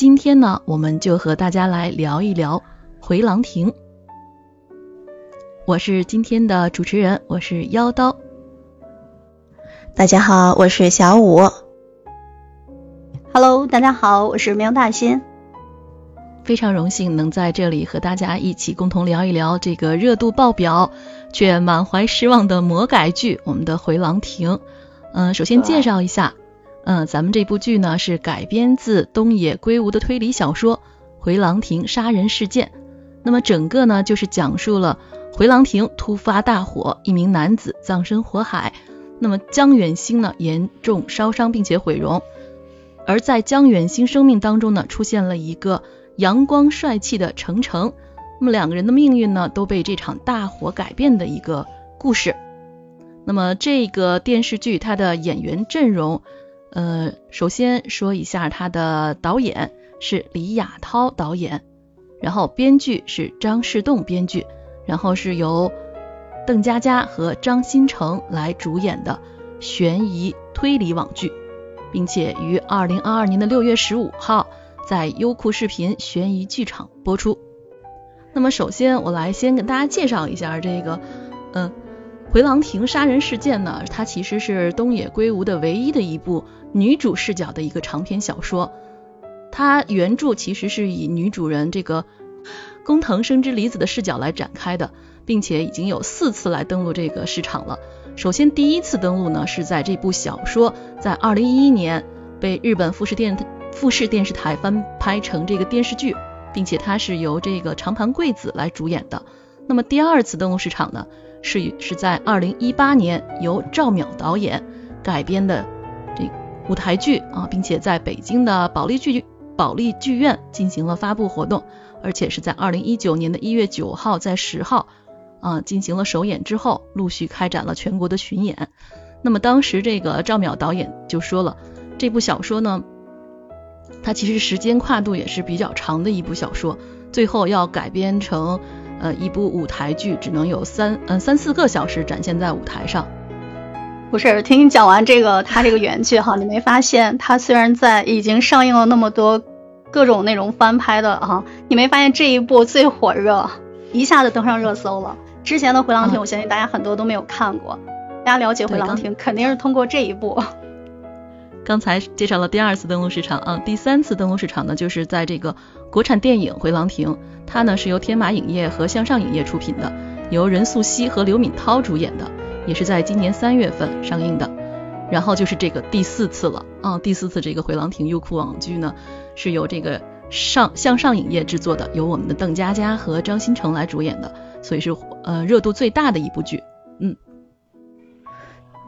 今天呢，我们就和大家来聊一聊回廊亭。我是今天的主持人，我是妖刀。大家好，我是小五。Hello，大家好，我是喵大仙。非常荣幸能在这里和大家一起共同聊一聊这个热度爆表却满怀失望的魔改剧《我们的回廊亭》。嗯，首先介绍一下，嗯，咱们这部剧呢是改编自东野圭吾的推理小说《回廊亭杀人事件》。那么整个呢就是讲述了回廊亭突发大火，一名男子葬身火海，那么江远星呢严重烧伤并且毁容，而在江远星生命当中呢出现了一个。阳光帅气的程程，那么两个人的命运呢都被这场大火改变的一个故事。那么这个电视剧它的演员阵容，呃，首先说一下它的导演是李亚涛导演，然后编剧是张世栋编剧，然后是由邓家佳和张新成来主演的悬疑推理网剧，并且于二零二二年的六月十五号。在优酷视频悬疑剧场播出。那么首先我来先跟大家介绍一下这个，嗯，回廊亭杀人事件呢，它其实是东野圭吾的唯一的一部女主视角的一个长篇小说。它原著其实是以女主人这个工藤生之离子的视角来展开的，并且已经有四次来登陆这个市场了。首先第一次登陆呢是在这部小说在二零一一年被日本富士电。富士电视台翻拍成这个电视剧，并且它是由这个长盘贵子来主演的。那么第二次登陆市场呢，是是在二零一八年由赵淼导演改编的这舞台剧啊，并且在北京的保利剧保利剧院进行了发布活动，而且是在二零一九年的一月九号在十号啊进行了首演之后，陆续开展了全国的巡演。那么当时这个赵淼导演就说了，这部小说呢。它其实时间跨度也是比较长的一部小说，最后要改编成呃一部舞台剧，只能有三嗯三四个小时展现在舞台上。不是，听你讲完这个它这个原剧哈，你没发现它虽然在已经上映了那么多各种那种翻拍的哈，你没发现这一部最火热，一下子登上热搜了。之前的《回廊亭》，我相信大家很多都没有看过，大家了解《回廊亭》肯定是通过这一部。刚才介绍了第二次登陆市场啊，第三次登陆市场呢，就是在这个国产电影《回廊亭》，它呢是由天马影业和向上影业出品的，由任素汐和刘敏涛主演的，也是在今年三月份上映的。然后就是这个第四次了啊，第四次这个《回廊亭》优酷网剧呢，是由这个上向上影业制作的，由我们的邓家佳和张新成来主演的，所以是呃热度最大的一部剧，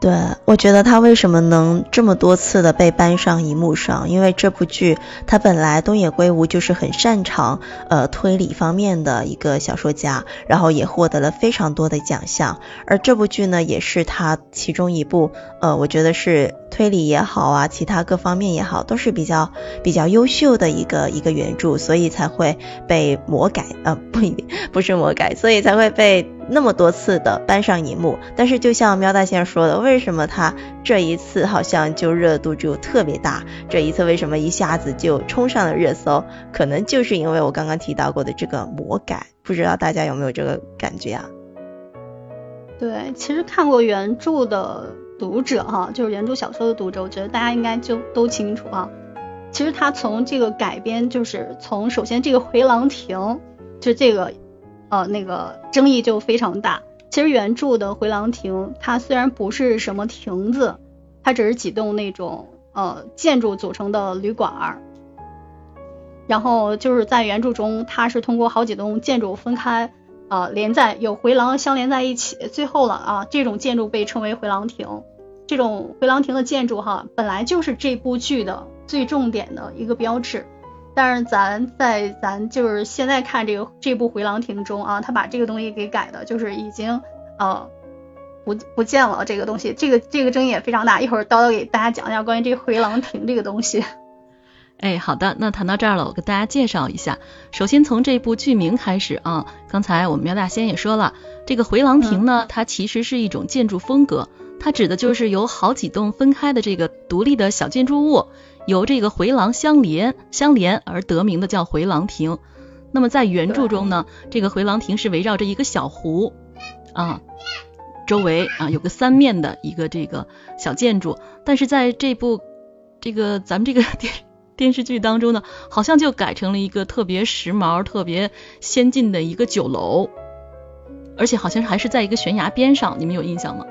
对，我觉得他为什么能这么多次的被搬上荧幕上？因为这部剧他本来东野圭吾就是很擅长呃推理方面的一个小说家，然后也获得了非常多的奖项。而这部剧呢，也是他其中一部呃，我觉得是推理也好啊，其他各方面也好，都是比较比较优秀的一个一个原著，所以才会被魔改呃不一定不是魔改，所以才会被。那么多次的搬上荧幕，但是就像喵大仙说的，为什么他这一次好像就热度就特别大？这一次为什么一下子就冲上了热搜？可能就是因为我刚刚提到过的这个魔改，不知道大家有没有这个感觉啊？对，其实看过原著的读者哈，就是原著小说的读者，我觉得大家应该就都清楚啊。其实他从这个改编，就是从首先这个回廊亭，就这个。呃，那个争议就非常大。其实原著的回廊亭，它虽然不是什么亭子，它只是几栋那种呃建筑组成的旅馆儿。然后就是在原著中，它是通过好几栋建筑分开啊连在有回廊相连在一起，最后了啊这种建筑被称为回廊亭。这种回廊亭的建筑哈，本来就是这部剧的最重点的一个标志。但是咱在咱就是现在看这个这部《回廊亭》中啊，他把这个东西给改的，就是已经呃不不见了这个东西，这个这个争议也非常大。一会儿叨叨给大家讲一下关于这回廊亭这个东西。哎，好的，那谈到这儿了，我跟大家介绍一下。首先从这部剧名开始啊，刚才我们苗大仙也说了，这个回廊亭呢，它其实是一种建筑风格，它指的就是由好几栋分开的这个独立的小建筑物，由这个回廊相连相连而得名的叫回廊亭。那么在原著中呢，这个回廊亭是围绕着一个小湖啊，周围啊有个三面的一个这个小建筑，但是在这部这个咱们这个电电视剧当中呢，好像就改成了一个特别时髦、特别先进的一个酒楼，而且好像还是在一个悬崖边上，你们有印象吗？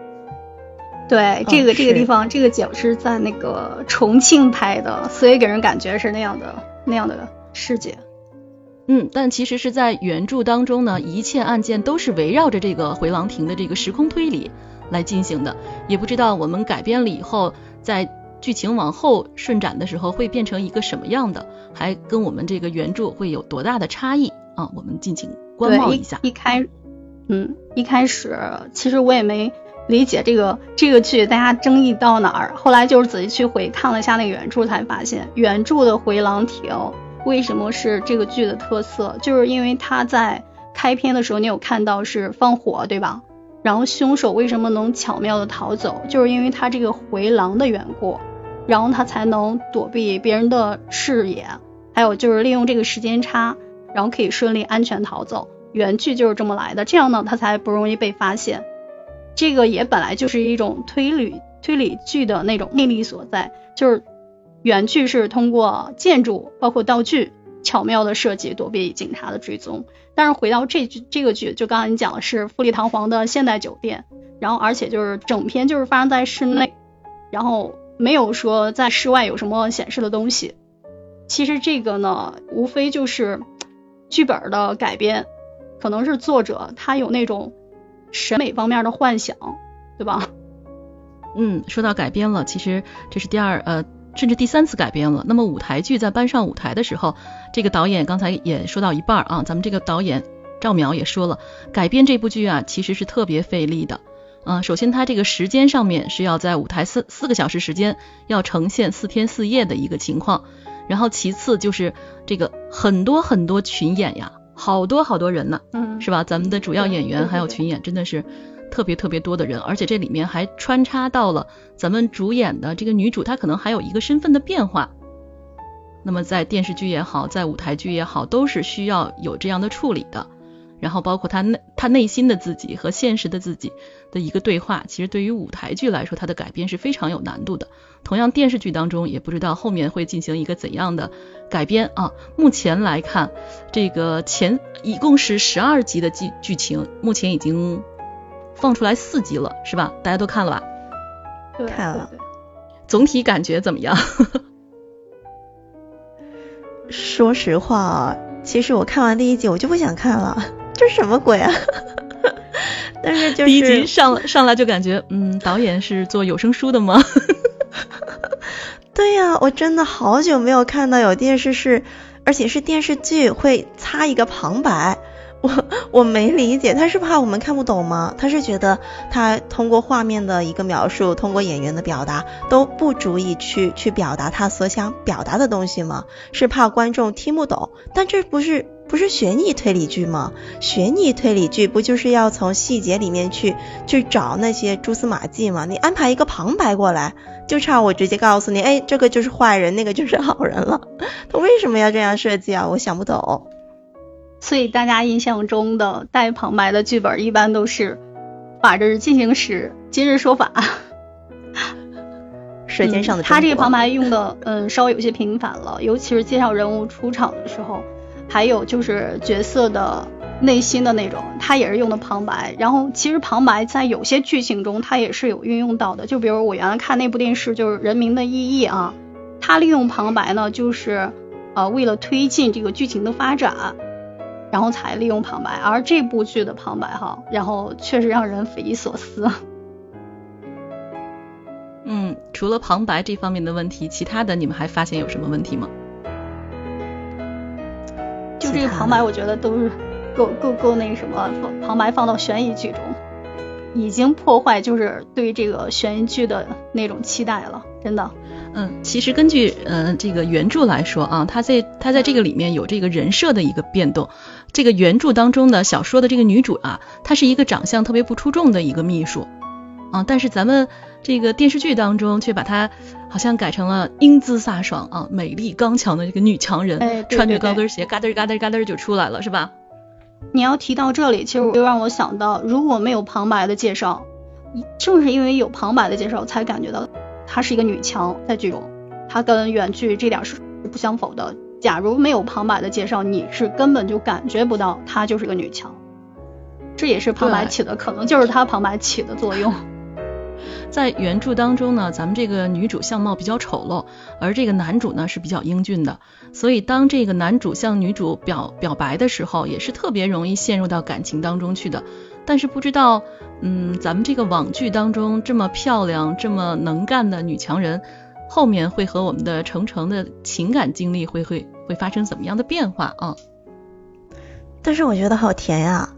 对，这个这个地方，这个景是在那个重庆拍的，所以给人感觉是那样的那样的世界。嗯，但其实是在原著当中呢，一切案件都是围绕着这个回廊亭的这个时空推理来进行的。也不知道我们改编了以后，在剧情往后顺展的时候会变成一个什么样的，还跟我们这个原著会有多大的差异啊？我们敬请观望一下。一开，嗯，一开始其实我也没理解这个这个剧大家争议到哪儿，后来就是仔细去回看了一下那个原著，才发现原著的回廊亭。为什么是这个剧的特色？就是因为他在开篇的时候，你有看到是放火，对吧？然后凶手为什么能巧妙的逃走？就是因为他这个回廊的缘故，然后他才能躲避别人的视野，还有就是利用这个时间差，然后可以顺利安全逃走。原剧就是这么来的，这样呢他才不容易被发现。这个也本来就是一种推理推理剧的那种魅力所在，就是。原剧是通过建筑包括道具巧妙的设计躲避警察的追踪，但是回到这剧这个剧，就刚才你讲的是富丽堂皇的现代酒店，然后而且就是整篇就是发生在室内，然后没有说在室外有什么显示的东西。其实这个呢，无非就是剧本的改编，可能是作者他有那种审美方面的幻想，对吧？嗯，说到改编了，其实这是第二呃。甚至第三次改编了。那么舞台剧在搬上舞台的时候，这个导演刚才也说到一半啊，咱们这个导演赵淼也说了，改编这部剧啊其实是特别费力的。嗯，首先它这个时间上面是要在舞台四四个小时时间要呈现四天四夜的一个情况，然后其次就是这个很多很多群演呀，好多好多人呢，嗯，是吧？咱们的主要演员还有群演真的是。特别特别多的人，而且这里面还穿插到了咱们主演的这个女主，她可能还有一个身份的变化。那么在电视剧也好，在舞台剧也好，都是需要有这样的处理的。然后包括她内她内心的自己和现实的自己的一个对话，其实对于舞台剧来说，它的改编是非常有难度的。同样电视剧当中，也不知道后面会进行一个怎样的改编啊。目前来看，这个前一共是十二集的剧剧情，目前已经。放出来四集了，是吧？大家都看了吧？看了。总体感觉怎么样？说实话，其实我看完第一集我就不想看了，这什么鬼啊？但是就是第一集上上来就感觉，嗯，导演是做有声书的吗？对呀，我真的好久没有看到有电视是，而且是电视剧会插一个旁白。我我没理解，他是怕我们看不懂吗？他是觉得他通过画面的一个描述，通过演员的表达都不足以去去表达他所想表达的东西吗？是怕观众听不懂？但这不是不是悬疑推理剧吗？悬疑推理剧不就是要从细节里面去去找那些蛛丝马迹吗？你安排一个旁白过来，就差我直接告诉你，哎，这个就是坏人，那个就是好人了。他为什么要这样设计啊？我想不懂。所以大家印象中的带旁白的剧本一般都是《法制进行时》《今日说法》。舌尖上的他这个旁白用的嗯稍微有些频繁了，尤其是介绍人物出场的时候，还有就是角色的内心的那种，他也是用的旁白。然后其实旁白在有些剧情中他也是有运用到的，就比如我原来看那部电视就是《人民的意义》啊，他利用旁白呢就是呃为了推进这个剧情的发展。然后才利用旁白，而这部剧的旁白哈，然后确实让人匪夷所思。嗯，除了旁白这方面的问题，其他的你们还发现有什么问题吗？就这个旁白，我觉得都是够够够那个什么，旁白放到悬疑剧中，已经破坏就是对这个悬疑剧的那种期待了，真的。嗯，其实根据呃这个原著来说啊，他在他在这个里面有这个人设的一个变动。这个原著当中的小说的这个女主啊，她是一个长相特别不出众的一个秘书，啊，但是咱们这个电视剧当中却把她好像改成了英姿飒爽啊、美丽刚强的这个女强人，哎对穿着高跟鞋嘎噔嘎噔嘎噔就出来了，是吧？你要提到这里，其实又让我想到，如果没有旁白的介绍，正是因为有旁白的介绍，才感觉到她是一个女强，在剧中，她跟原剧这点是不相符的。假如没有旁白的介绍，你是根本就感觉不到她就是个女强。这也是旁白起的，可能就是她旁白起的作用。在原著当中呢，咱们这个女主相貌比较丑陋，而这个男主呢是比较英俊的，所以当这个男主向女主表表白的时候，也是特别容易陷入到感情当中去的。但是不知道，嗯，咱们这个网剧当中这么漂亮、这么能干的女强人，后面会和我们的程程的情感经历会会会发生怎么样的变化啊？但是我觉得好甜呀、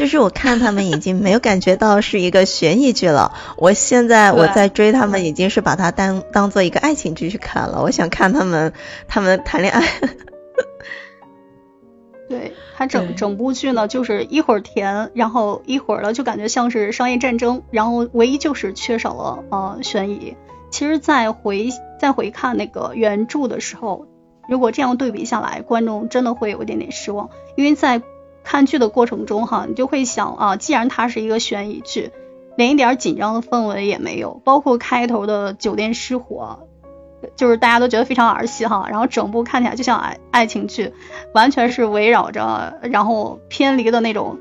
就是我看他们已经没有感觉到是一个悬疑剧了，我现在我在追他们已经是把它当当做一个爱情剧去看了，我想看他们他们谈恋爱。对它整整部剧呢，就是一会儿甜，然后一会儿呢就感觉像是商业战争，然后唯一就是缺少了呃悬疑。其实再回再回看那个原著的时候，如果这样对比下来，观众真的会有一点点失望，因为在看剧的过程中哈，你就会想啊，既然它是一个悬疑剧，连一点紧张的氛围也没有，包括开头的酒店失火，就是大家都觉得非常儿戏哈，然后整部看起来就像爱爱情剧，完全是围绕着然后偏离的那种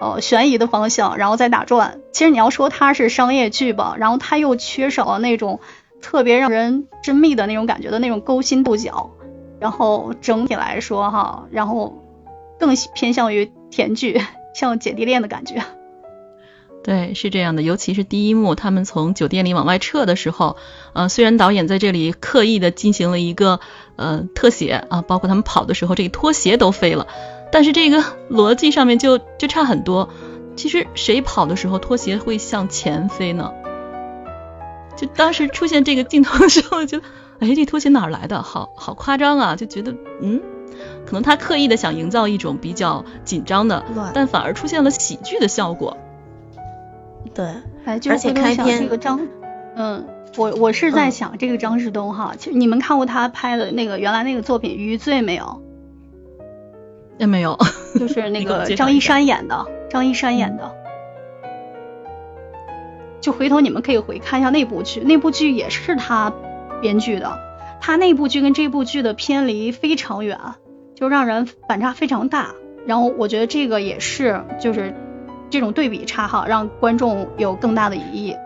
呃悬疑的方向，然后再打转。其实你要说它是商业剧吧，然后它又缺少了那种特别让人珍密的那种感觉的那种勾心斗角，然后整体来说哈，然后更偏向于甜剧，像姐弟恋的感觉。对，是这样的，尤其是第一幕，他们从酒店里往外撤的时候，呃，虽然导演在这里刻意的进行了一个呃特写啊，包括他们跑的时候，这个拖鞋都飞了，但是这个逻辑上面就就差很多。其实谁跑的时候拖鞋会向前飞呢？就当时出现这个镜头的时候，就哎，这拖鞋哪来的？好好夸张啊！就觉得嗯，可能他刻意的想营造一种比较紧张的，乱。但反而出现了喜剧的效果。对，哎，就而且回头想开篇这个张，嗯，我我是在想这个张志东哈，其实你们看过他拍的那个原来那个作品《余罪》没有？也没有，就是那个 张一山演的，张一山演的。就回头你们可以回看一下那部剧，那部剧也是他编剧的，他那部剧跟这部剧的偏离非常远，就让人反差非常大。然后我觉得这个也是，就是这种对比差哈，让观众有更大的疑义。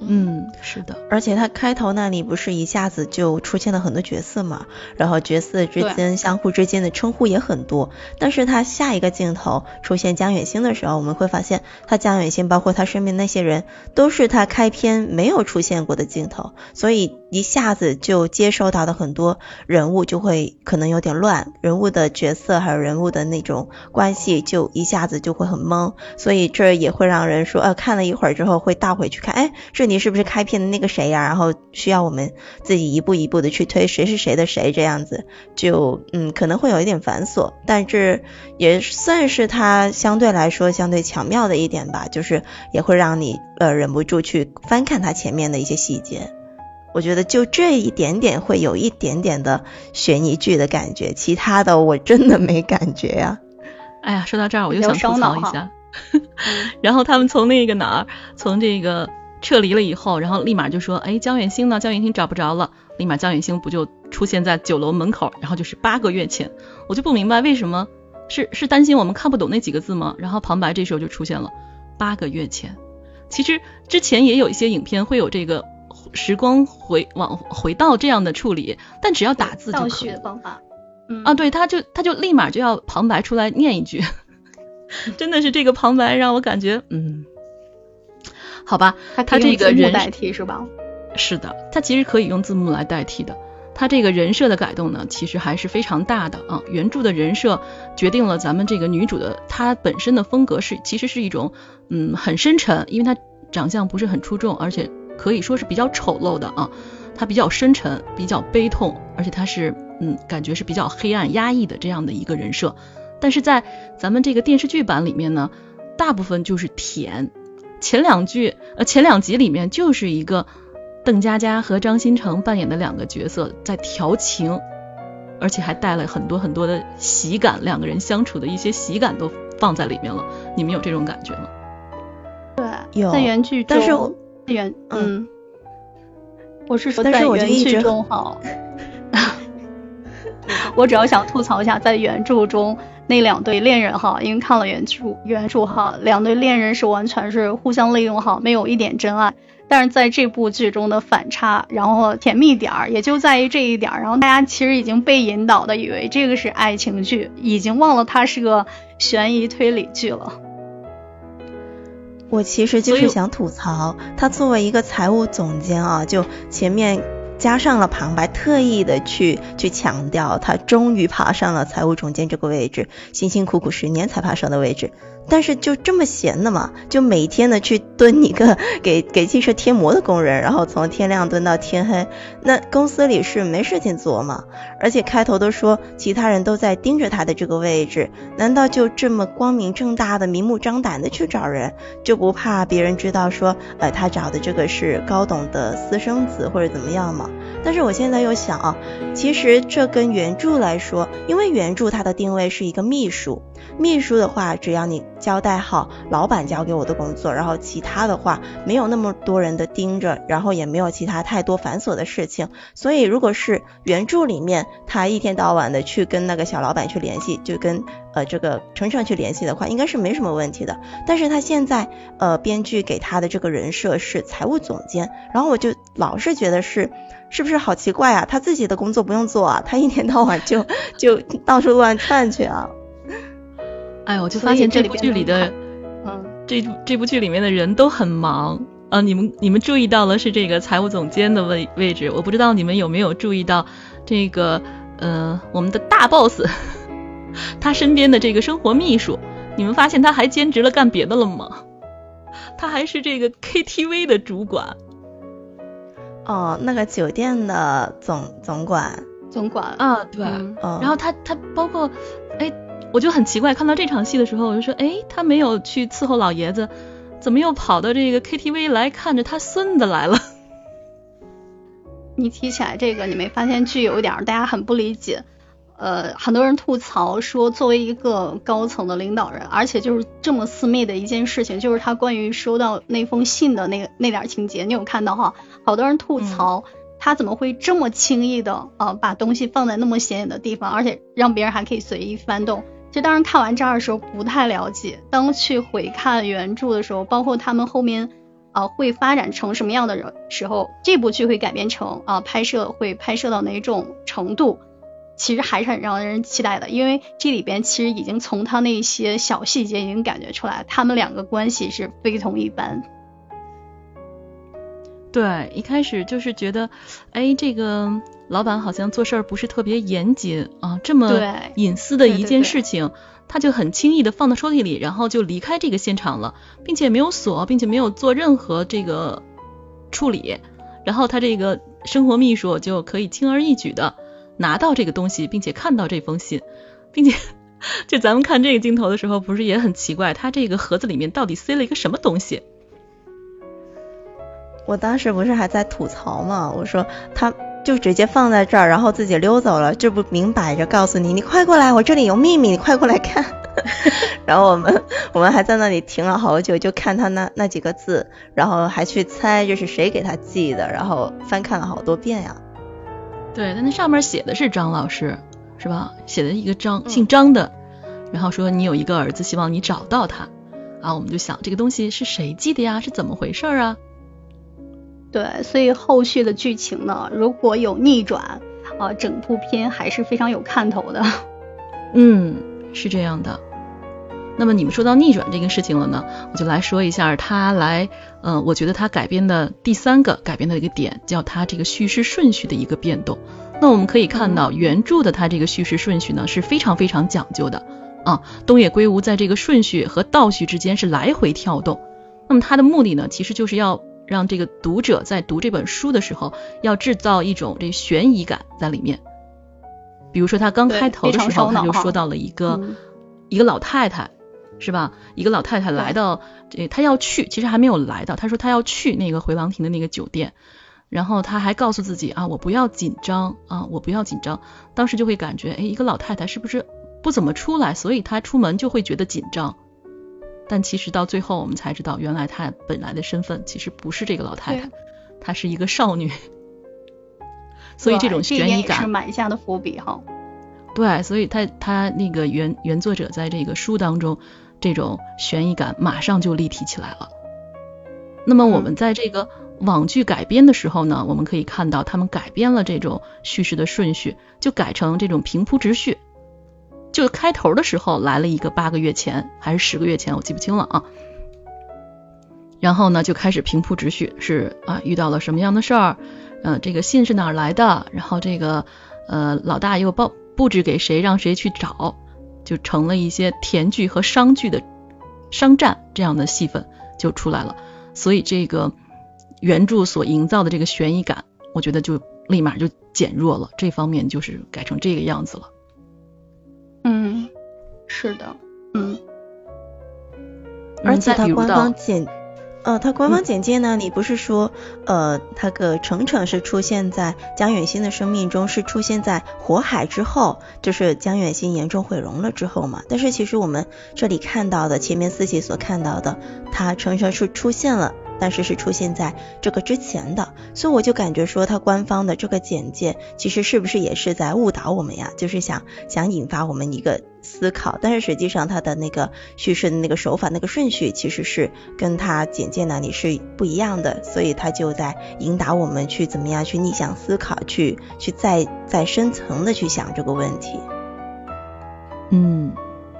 嗯，是的，而且他开头那里不是一下子就出现了很多角色嘛，然后角色之间相互之间的称呼也很多，但是他下一个镜头出现江远星的时候，我们会发现他江远星包括他身边那些人都是他开篇没有出现过的镜头，所以一下子就接收到的很多人物就会可能有点乱，人物的角色还有人物的那种关系就一下子就会很懵，所以这也会让人说，呃，看了一会儿之后会倒回去看，哎，这里是不是开篇的那个谁呀、然后需要我们自己一步一步的去推谁是谁的谁，这样子就嗯可能会有一点繁琐，但这也算是它相对来说相对巧妙的一点吧，就是也会让你呃忍不住去翻看它前面的一些细节。我觉得就这一点点会有一点点的悬疑剧的感觉，其他的我真的没感觉呀、哎呀，说到这儿我又想吐槽一下。然后他们从那个哪儿，从这个撤离了以后，然后立马就说，哎，江远星呢？江远星找不着了。立马江远星不就出现在酒楼门口，然后就是八个月前。我就不明白为什么 是是担心我们看不懂那几个字吗？然后旁白这时候就出现了八个月前。其实之前也有一些影片会有这个时光回往回到这样的处理，但只要打字就可以倒叙的。方法。嗯啊，对，他就他就立马就要旁白出来念一句，真的是这个旁白让我感觉，嗯，好吧，他他这个人代替是吧？是的，他其实可以用字幕来代替的。他这个人设的改动呢，其实还是非常大的啊。原著的人设决定了咱们这个女主的她本身的风格是，其实是一种嗯很深沉，因为她长相不是很出众，而且可以说是比较丑陋的啊。她比较深沉，比较悲痛，而且她是嗯感觉是比较黑暗压抑的这样的一个人设。但是在咱们这个电视剧版里面呢，大部分就是甜前两句呃前两集里面就是一个邓家佳和张新成扮演的两个角色在调情，而且还带了很多很多的喜感，两个人相处的一些喜感都放在里面了。你们有这种感觉吗？对，有在原剧中，但是我原嗯，我是说但是在原剧我就一直中好，我主要想吐槽一下，在原著中那两对恋人哈，因为看了原著原著哈，两对恋人是完全是互相利用哈，没有一点真爱。但是在这部剧中的反差，然后甜蜜点儿也就在于这一点儿，然后大家其实已经被引导的以为这个是爱情剧，已经忘了它是个悬疑推理剧了。我其实就是想吐槽，他作为一个财务总监啊，就前面加上了旁白，特意的去去强调他终于爬上了财务总监这个位置，辛辛苦苦十年才爬上的位置。但是就这么闲的嘛，就每天的去蹲一个 给给汽车贴膜的工人，然后从天亮蹲到天黑，那公司里是没事情做嘛？而且开头都说其他人都在盯着他的这个位置，难道就这么光明正大的、明目张胆的去找人，就不怕别人知道说，呃，他找的这个是高董的私生子或者怎么样吗？但是我现在又想啊，其实这跟原著来说，因为原著它的定位是一个秘书，秘书的话，只要你交代好老板交给我的工作，然后其他的话没有那么多人的盯着，然后也没有其他太多繁琐的事情。所以如果是原著里面他一天到晚的去跟那个小老板去联系，就跟呃这个程程去联系的话，应该是没什么问题的。但是他现在呃编剧给他的这个人设是财务总监，然后我就老是觉得是。是不是好奇怪啊？他自己的工作不用做啊，他一天到晚就就到处乱窜去啊。哎，我就发现这部剧里的嗯，这这部剧里面的人都很忙啊。你们你们注意到了是这个财务总监的位位置，我不知道你们有没有注意到这个呃我们的大 boss 他身边的这个生活秘书，你们发现他还兼职了干别的了吗？他还是这个 KTV 的主管。哦，那个酒店的总总管，总管啊，对。然后他他包括，哎，我就很奇怪，看到这场戏的时候，我就说，哎，他没有去伺候老爷子，怎么又跑到这个 KTV 来看着他孙子来了？你提起来这个，你没发现剧有一点大家很不理解？呃，很多人吐槽说，作为一个高层的领导人，而且就是这么私密的一件事情，就是他关于收到那封信的那个那点儿情节，你有看到哈？好多人吐槽、他怎么会这么轻易的啊、呃把东西放在那么显眼的地方，而且让别人还可以随意翻动。其实当时看完这儿的时候不太了解，当去回看原著的时候，包括他们后面啊、呃会发展成什么样的人时候，这部剧会改编成啊、拍摄会拍摄到哪种程度，其实还是很让人期待的，因为这里边其实已经从他那些小细节已经感觉出来，他们两个关系是非同一般。对，一开始就是觉得，哎，这个老板好像做事儿不是特别严谨啊，这么对隐私的一件对对对事情，他就很轻易的放到抽屉里，然后就离开这个现场了，并且没有锁，并且没有做任何这个处理，然后他这个生活秘书就可以轻而易举的拿到这个东西，并且看到这封信，并且。就咱们看这个镜头的时候，不是也很奇怪，他这个盒子里面到底塞了一个什么东西？我当时不是还在吐槽嘛，我说他就直接放在这儿，然后自己溜走了，这不明摆着告诉你，你快过来，我这里有秘密，你快过来看。然后我们我们还在那里停了好久，就看他那那几个字，然后还去猜这是谁给他寄的，然后翻看了好多遍呀。对，但那上面写的是张老师，是吧？写的一个张，嗯姓张的，然后说你有一个儿子，希望你找到他。啊，我们就想这个东西是谁寄的呀？是怎么回事啊？对，所以后续的剧情呢，如果有逆转，啊、整部片还是非常有看头的。嗯，是这样的。那么你们说到逆转这个事情了呢，我就来说一下他来，嗯、我觉得他改编的第三个改编的一个点，叫他这个叙事顺序的一个变动。那我们可以看到原著的他这个叙事顺序呢是非常非常讲究的啊，东野圭吾在这个顺序和倒叙之间是来回跳动。那么他的目的呢，其实就是要让这个读者在读这本书的时候，要制造一种这悬疑感在里面。比如说他刚开头的时候，他就说到了一个、嗯一个老太太是吧？一个老太太来到这，她要去，其实还没有来到，她说她要去那个回廊亭的那个酒店，然后她还告诉自己啊，我不要紧张啊，我不要紧张。当时就会感觉，哎，一个老太太是不是不怎么出来，所以她出门就会觉得紧张。但其实到最后我们才知道，原来她本来的身份其实不是这个老太太，她是一个少女。所以这种悬疑感是埋下的伏笔哈。对，所以他他那个原原作者在这个书当中，这种悬疑感马上就立体起来了。那么我们在这个网剧改编的时候呢，我们可以看到他们改编了这种叙事的顺序，就改成这种平铺直叙。就开头的时候来了一个八个月前还是十个月前，我记不清了啊。然后呢，就开始平铺直叙，是啊，遇到了什么样的事儿？嗯，这个信是哪来的？然后这个呃，老大又报布置给谁，让谁去找，就成了一些甜剧和商剧的商战这样的戏份就出来了。所以这个原著所营造的这个悬疑感，我觉得就立马就减弱了。这方面就是改成这个样子了。嗯，是的，嗯，而且他官方简。呃，他官方简介呢？你不是说，呃，他个程程是出现在江远新的生命中，是出现在火海之后，就是江远新严重毁容了之后嘛？但是其实我们这里看到的，前面四集所看到的，他程程是出现了。但是是出现在这个之前的，所以我就感觉说，他官方的这个简介其实是不是也是在误导我们呀？就是想想引发我们一个思考。但是实际上他的那个叙事的那个手法、那个顺序其实是跟他简介那里是不一样的，所以他就在引导我们去怎么样去逆向思考，去去再再深层的去想这个问题。嗯，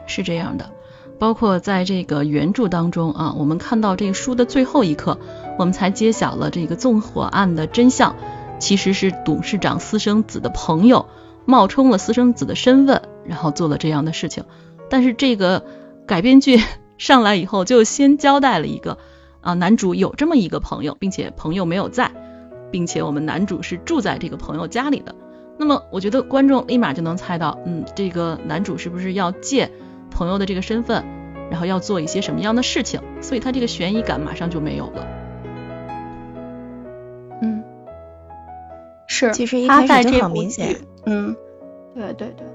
是这样的。包括在这个原著当中啊，我们看到这个书的最后一刻，我们才揭晓了这个纵火案的真相，其实是董事长私生子的朋友冒充了私生子的身份，然后做了这样的事情。但是这个改编剧 上来以后，就先交代了一个啊，男主有这么一个朋友，并且朋友没有在，并且我们男主是住在这个朋友家里的。那么我觉得观众立马就能猜到，嗯，这个男主是不是要借？朋友的这个身份，然后要做一些什么样的事情，所以他这个悬疑感马上就没有了。嗯，是，其实一开始就很明显。嗯，对对对。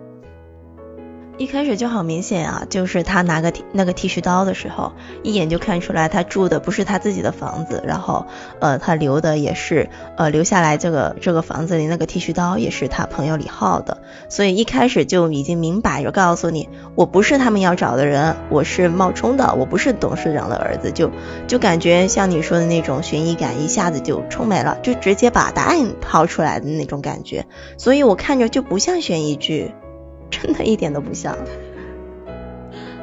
一开始就好明显啊，就是他拿个那个剃须刀的时候，一眼就看出来他住的不是他自己的房子，然后呃他留的也是呃留下来这个这个房子里那个剃须刀也是他朋友李浩的，所以一开始就已经明摆着告诉你，我不是他们要找的人，我是冒充的，我不是董事长的儿子，就就感觉像你说的那种悬疑感一下子就充没了，就直接把答案抛出来的那种感觉，所以我看着就不像悬疑剧。真的一点都不像，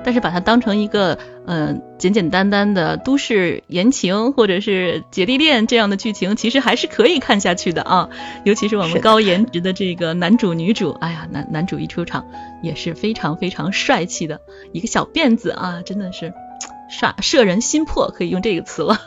但是把它当成一个嗯简简单单的都市言情或者是姐弟恋这样的剧情，其实还是可以看下去的啊。尤其是我们高颜值的这个男主女主，哎呀，男男主一出场也是非常非常帅气的一个小辫子啊，真的是煞摄人心魄，可以用这个词了。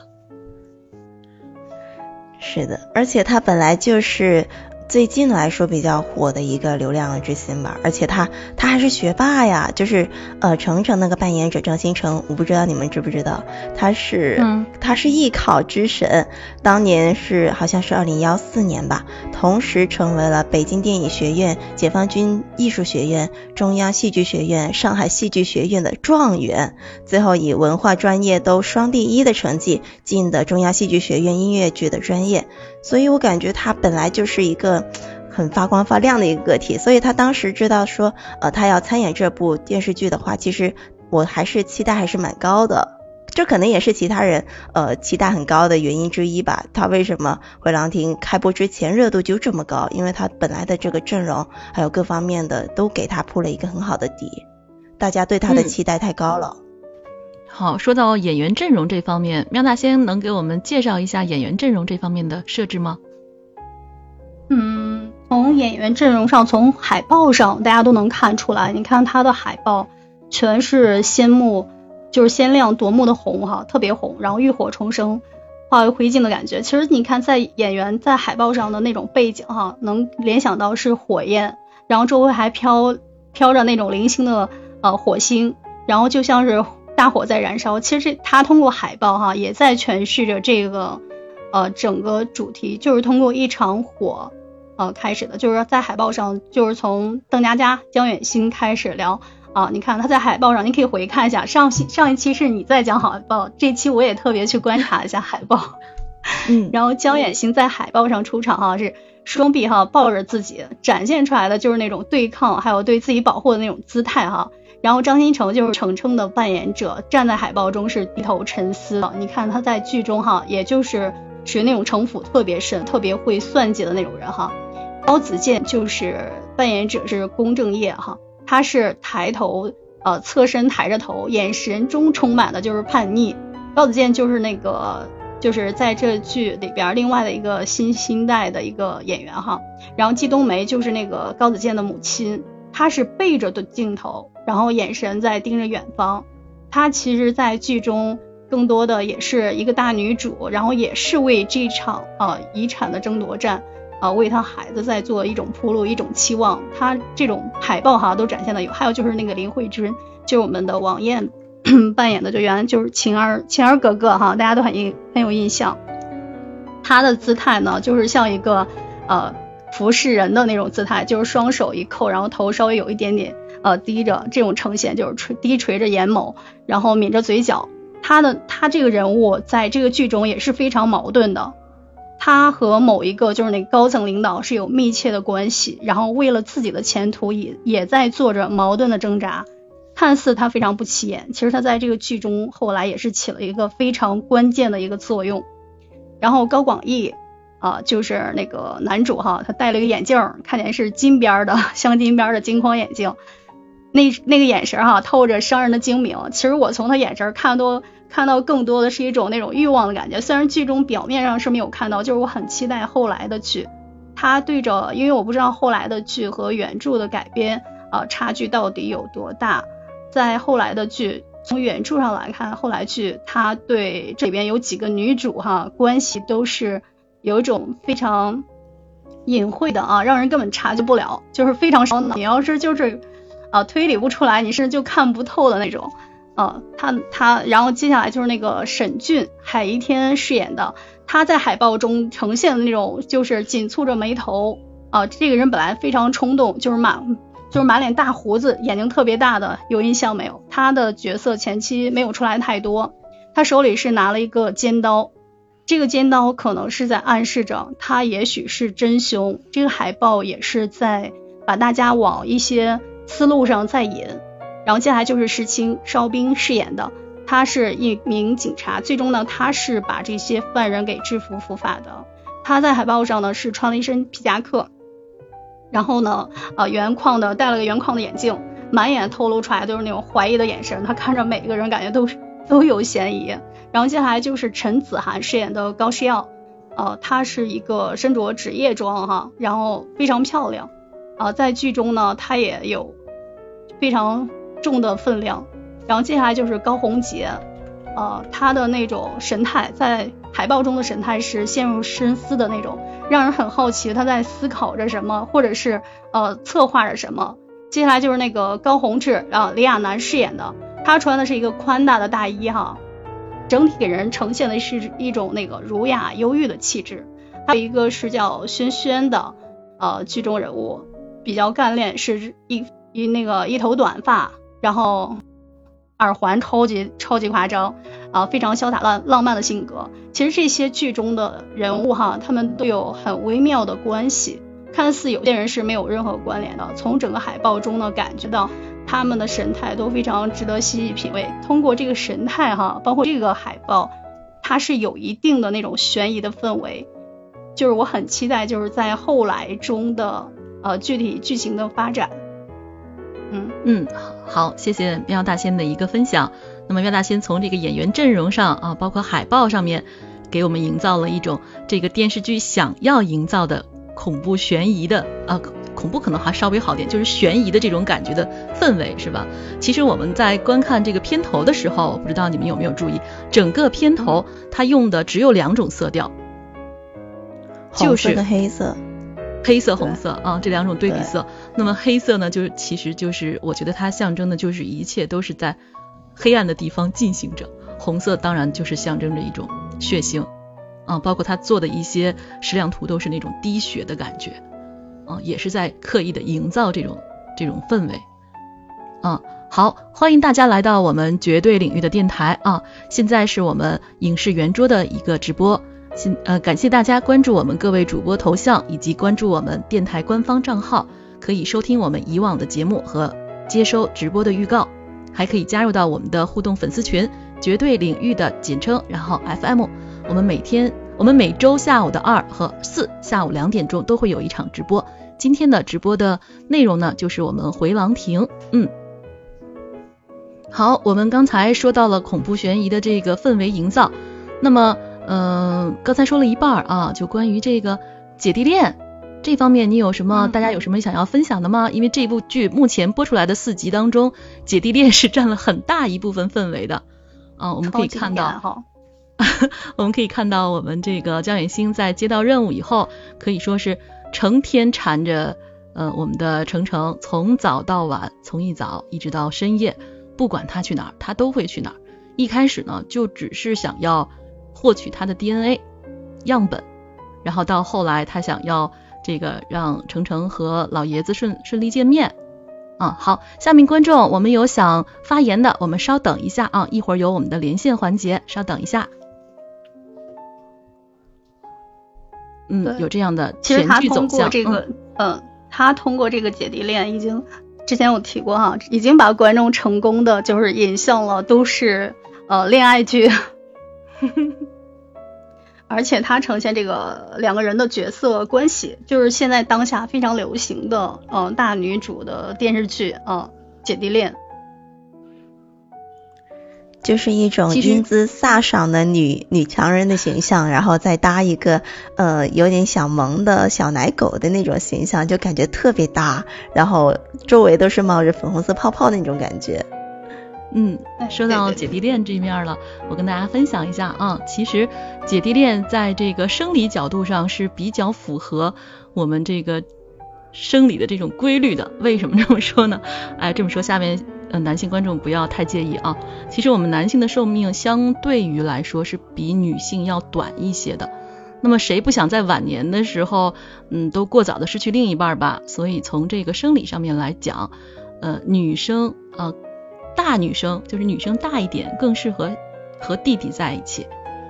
是的，而且他本来就是。最近来说比较火的一个流量之星吧，而且他他还是学霸呀，就是呃程程那个扮演者张新成，我不知道你们知不知道，他是他是艺考之神，当年是好像是二零幺四年吧，同时成为了北京电影学院、解放军艺术学院、中央戏剧学院、上海戏剧学院的状元，最后以文化专业都双第一的成绩进的中央戏剧学院音乐剧的专业。所以我感觉他本来就是一个很发光发亮的一个个体，所以他当时知道说，呃，他要参演这部电视剧的话，其实我还是期待还是蛮高的。这可能也是其他人呃期待很高的原因之一吧。他为什么《回廊亭》开播之前热度就这么高？因为他本来的这个阵容还有各方面的都给他铺了一个很好的底，大家对他的期待太高了。好，说到演员阵容这方面，喵大仙能给我们介绍一下演员阵容这方面的设置吗？嗯，从演员阵容上，从海报上大家都能看出来。你看他的海报，全是鲜目，就是鲜亮夺目的红哈，特别红，然后浴火重生，化为灰烬的感觉。其实你看在演员在海报上的那种背景哈，能联想到是火焰，然后周围还飘飘着那种零星的呃火星，然后就像是。大火在燃烧。其实他通过海报哈，也在诠释着这个呃整个主题，就是通过一场火呃开始的，就是在海报上，就是从邓家佳、江远新开始聊啊。你看他在海报上，你可以回看一下上上一期是你在讲海报，这期我也特别去观察一下海报。嗯，然后江远新在海报上出场哈，是双臂哈抱着自己，展现出来的就是那种对抗，还有对自己保护的那种姿态哈。然后张新成就是程程的扮演者，站在海报中是低头沉思的。你看他在剧中哈，也就是属于那种城府特别深、特别会算计的那种人哈。高子健就是扮演者是龚正业哈，他是抬头呃侧身抬着头，眼神中充满的就是叛逆。高子健就是那个。就是在这剧里边另外的一个新新代的一个演员哈，然后季冬梅就是那个高子健的母亲，她是背着的镜头，然后眼神在盯着远方。她其实，在剧中更多的也是一个大女主，然后也是为这场啊遗产的争夺战啊为她孩子在做一种铺路，一种期望。她这种海报哈都展现的有，还有就是那个林慧君，就是我们的王艳。扮演的就原来就是晴儿，晴儿格格哈，大家都很印很有印象。她的姿态呢，就是像一个呃服侍人的那种姿态，就是双手一扣，然后头稍微有一点点呃低着，这种呈现就是垂低垂着眼眸，然后抿着嘴角。他的他这个人物在这个剧中也是非常矛盾的，他和某一个就是那高层领导是有密切的关系，然后为了自己的前途也也在做着矛盾的挣扎。看似他非常不起眼，其实他在这个剧中后来也是起了一个非常关键的一个作用。然后高广义啊，就是那个男主哈，他戴了一个眼镜，看起来是金边的 镶金边的金框眼镜，那那个眼神哈，透着商人的精明。其实我从他眼神看多看到更多的是一种那种欲望的感觉。虽然剧中表面上是没有看到，就是我很期待后来的剧，他对着，因为我不知道后来的剧和原著的改编啊差距到底有多大。在后来的剧，从原著上来看，后来剧他对这里边有几个女主哈关系都是有一种非常隐晦的啊，让人根本察觉不了，就是非常烧脑。你要是就是啊推理不出来，你甚至就看不透的那种。啊，他他，然后接下来就是那个沈俊，海一天饰演的，他在海报中呈现的那种就是紧蹙着眉头啊，这个人本来非常冲动，就是满。就是满脸大胡子，眼睛特别大的，有印象没有？他的角色前期没有出来太多，他手里是拿了一个尖刀，这个尖刀可能是在暗示着他也许是真凶。这个海报也是在把大家往一些思路上再引。然后接下来就是石青哨兵饰演的，他是一名警察，最终呢他是把这些犯人给制服伏法的。他在海报上呢是穿了一身皮夹克。然后呢，啊，原矿的戴了个原矿的眼镜，满眼透露出来都是那种怀疑的眼神，他看着每一个人感觉都是都有嫌疑。然后接下来就是陈子涵饰演的高诗耀，呃，她是一个身着职业装哈，然后非常漂亮，啊，在剧中呢，他也有非常重的分量。然后接下来就是高宏杰，呃，他的那种神态在。海报中的神态是陷入深思的那种，让人很好奇他在思考着什么，或者是呃策划着什么。接下来就是那个高宏志啊，李亚男饰演的，他穿的是一个宽大的大衣哈，整体给人呈现的是一种那个儒雅忧郁的气质。还有一个是叫轩轩的呃剧中人物，比较干练，是一一那个一头短发，然后耳环超级超级夸张。啊，非常潇洒浪浪漫的性格。其实这些剧中的人物哈，他们都有很微妙的关系，看似有些人是没有任何关联的。从整个海报中呢，感觉到他们的神态都非常值得细细品味。通过这个神态哈，包括这个海报，它是有一定的那种悬疑的氛围。就是我很期待，就是在后来中的呃具体剧情的发展。嗯嗯，好，谢谢喵大仙的一个分享。那么喵大仙从这个演员阵容上啊，包括海报上面，给我们营造了一种这个电视剧想要营造的恐怖悬疑的啊，恐怖可能还稍微好点，就是悬疑的这种感觉的氛围是吧？其实我们在观看这个片头的时候，不知道你们有没有注意，整个片头它用的只有两种色调，就是黑色，黑色红色啊这两种对比色。那么黑色呢，就是其实就是我觉得它象征的就是一切都是在。黑暗的地方进行着。红色当然就是象征着一种血腥，啊，包括他做的一些矢量图都是那种滴血的感觉，啊，也是在刻意的营造这种这种氛围，啊，好，欢迎大家来到我们绝对领域的电台啊，现在是我们影视圆桌的一个直播，现呃感谢大家关注我们各位主播头像以及关注我们电台官方账号，可以收听我们以往的节目和接收直播的预告，还可以加入到我们的互动粉丝群。绝对领域的简称，然后 FM，我们每天，我们每周下午的二和四下午两点钟都会有一场直播。今天的直播的内容呢，就是我们回廊亭。嗯，好，我们刚才说到了恐怖悬疑的这个氛围营造，那么，嗯，刚才说了一半啊，就关于这个姐弟恋这方面，你有什么，大家有什么想要分享的吗？因为这部剧目前播出来的四集当中，姐弟恋是占了很大一部分氛围的。啊，我们可以看到，我们可以看到，我们这个江远星在接到任务以后，可以说是成天缠着呃我们的程程，从早到晚，从一早一直到深夜，不管他去哪儿，他都会去哪儿。一开始呢，就只是想要获取他的 DNA 样本，然后到后来，他想要这个让程程和老爷子顺顺利见面。啊，好，下面观众，我们有想发言的，我们稍等一下啊，一会儿有我们的连线环节，稍等一下。嗯，有这样的其实他通过这个，嗯，他通过这个姐弟恋，已经之前有提过哈，已经把观众成功的就是引向了都是呃恋爱剧。而且它呈现这个两个人的角色关系，就是现在当下非常流行的，嗯，大女主的电视剧，嗯，姐弟恋，就是一种英姿飒爽的女女强人的形象，然后再搭一个，呃，有点小萌的小奶狗的那种形象，就感觉特别搭，然后周围都是冒着粉红色泡泡那种感觉。嗯，说到姐弟恋这面了，我跟大家分享一下啊，其实姐弟恋在这个生理角度上是比较符合我们这个生理的这种规律的。为什么这么说呢？哎，这么说下面呃男性观众不要太介意啊。其实我们男性的寿命相对于来说是比女性要短一些的。那么谁不想在晚年的时候，嗯，都过早的失去另一半吧？所以从这个生理上面来讲，呃，女生啊。大女生就是女生大一点，更适合和弟弟在一起。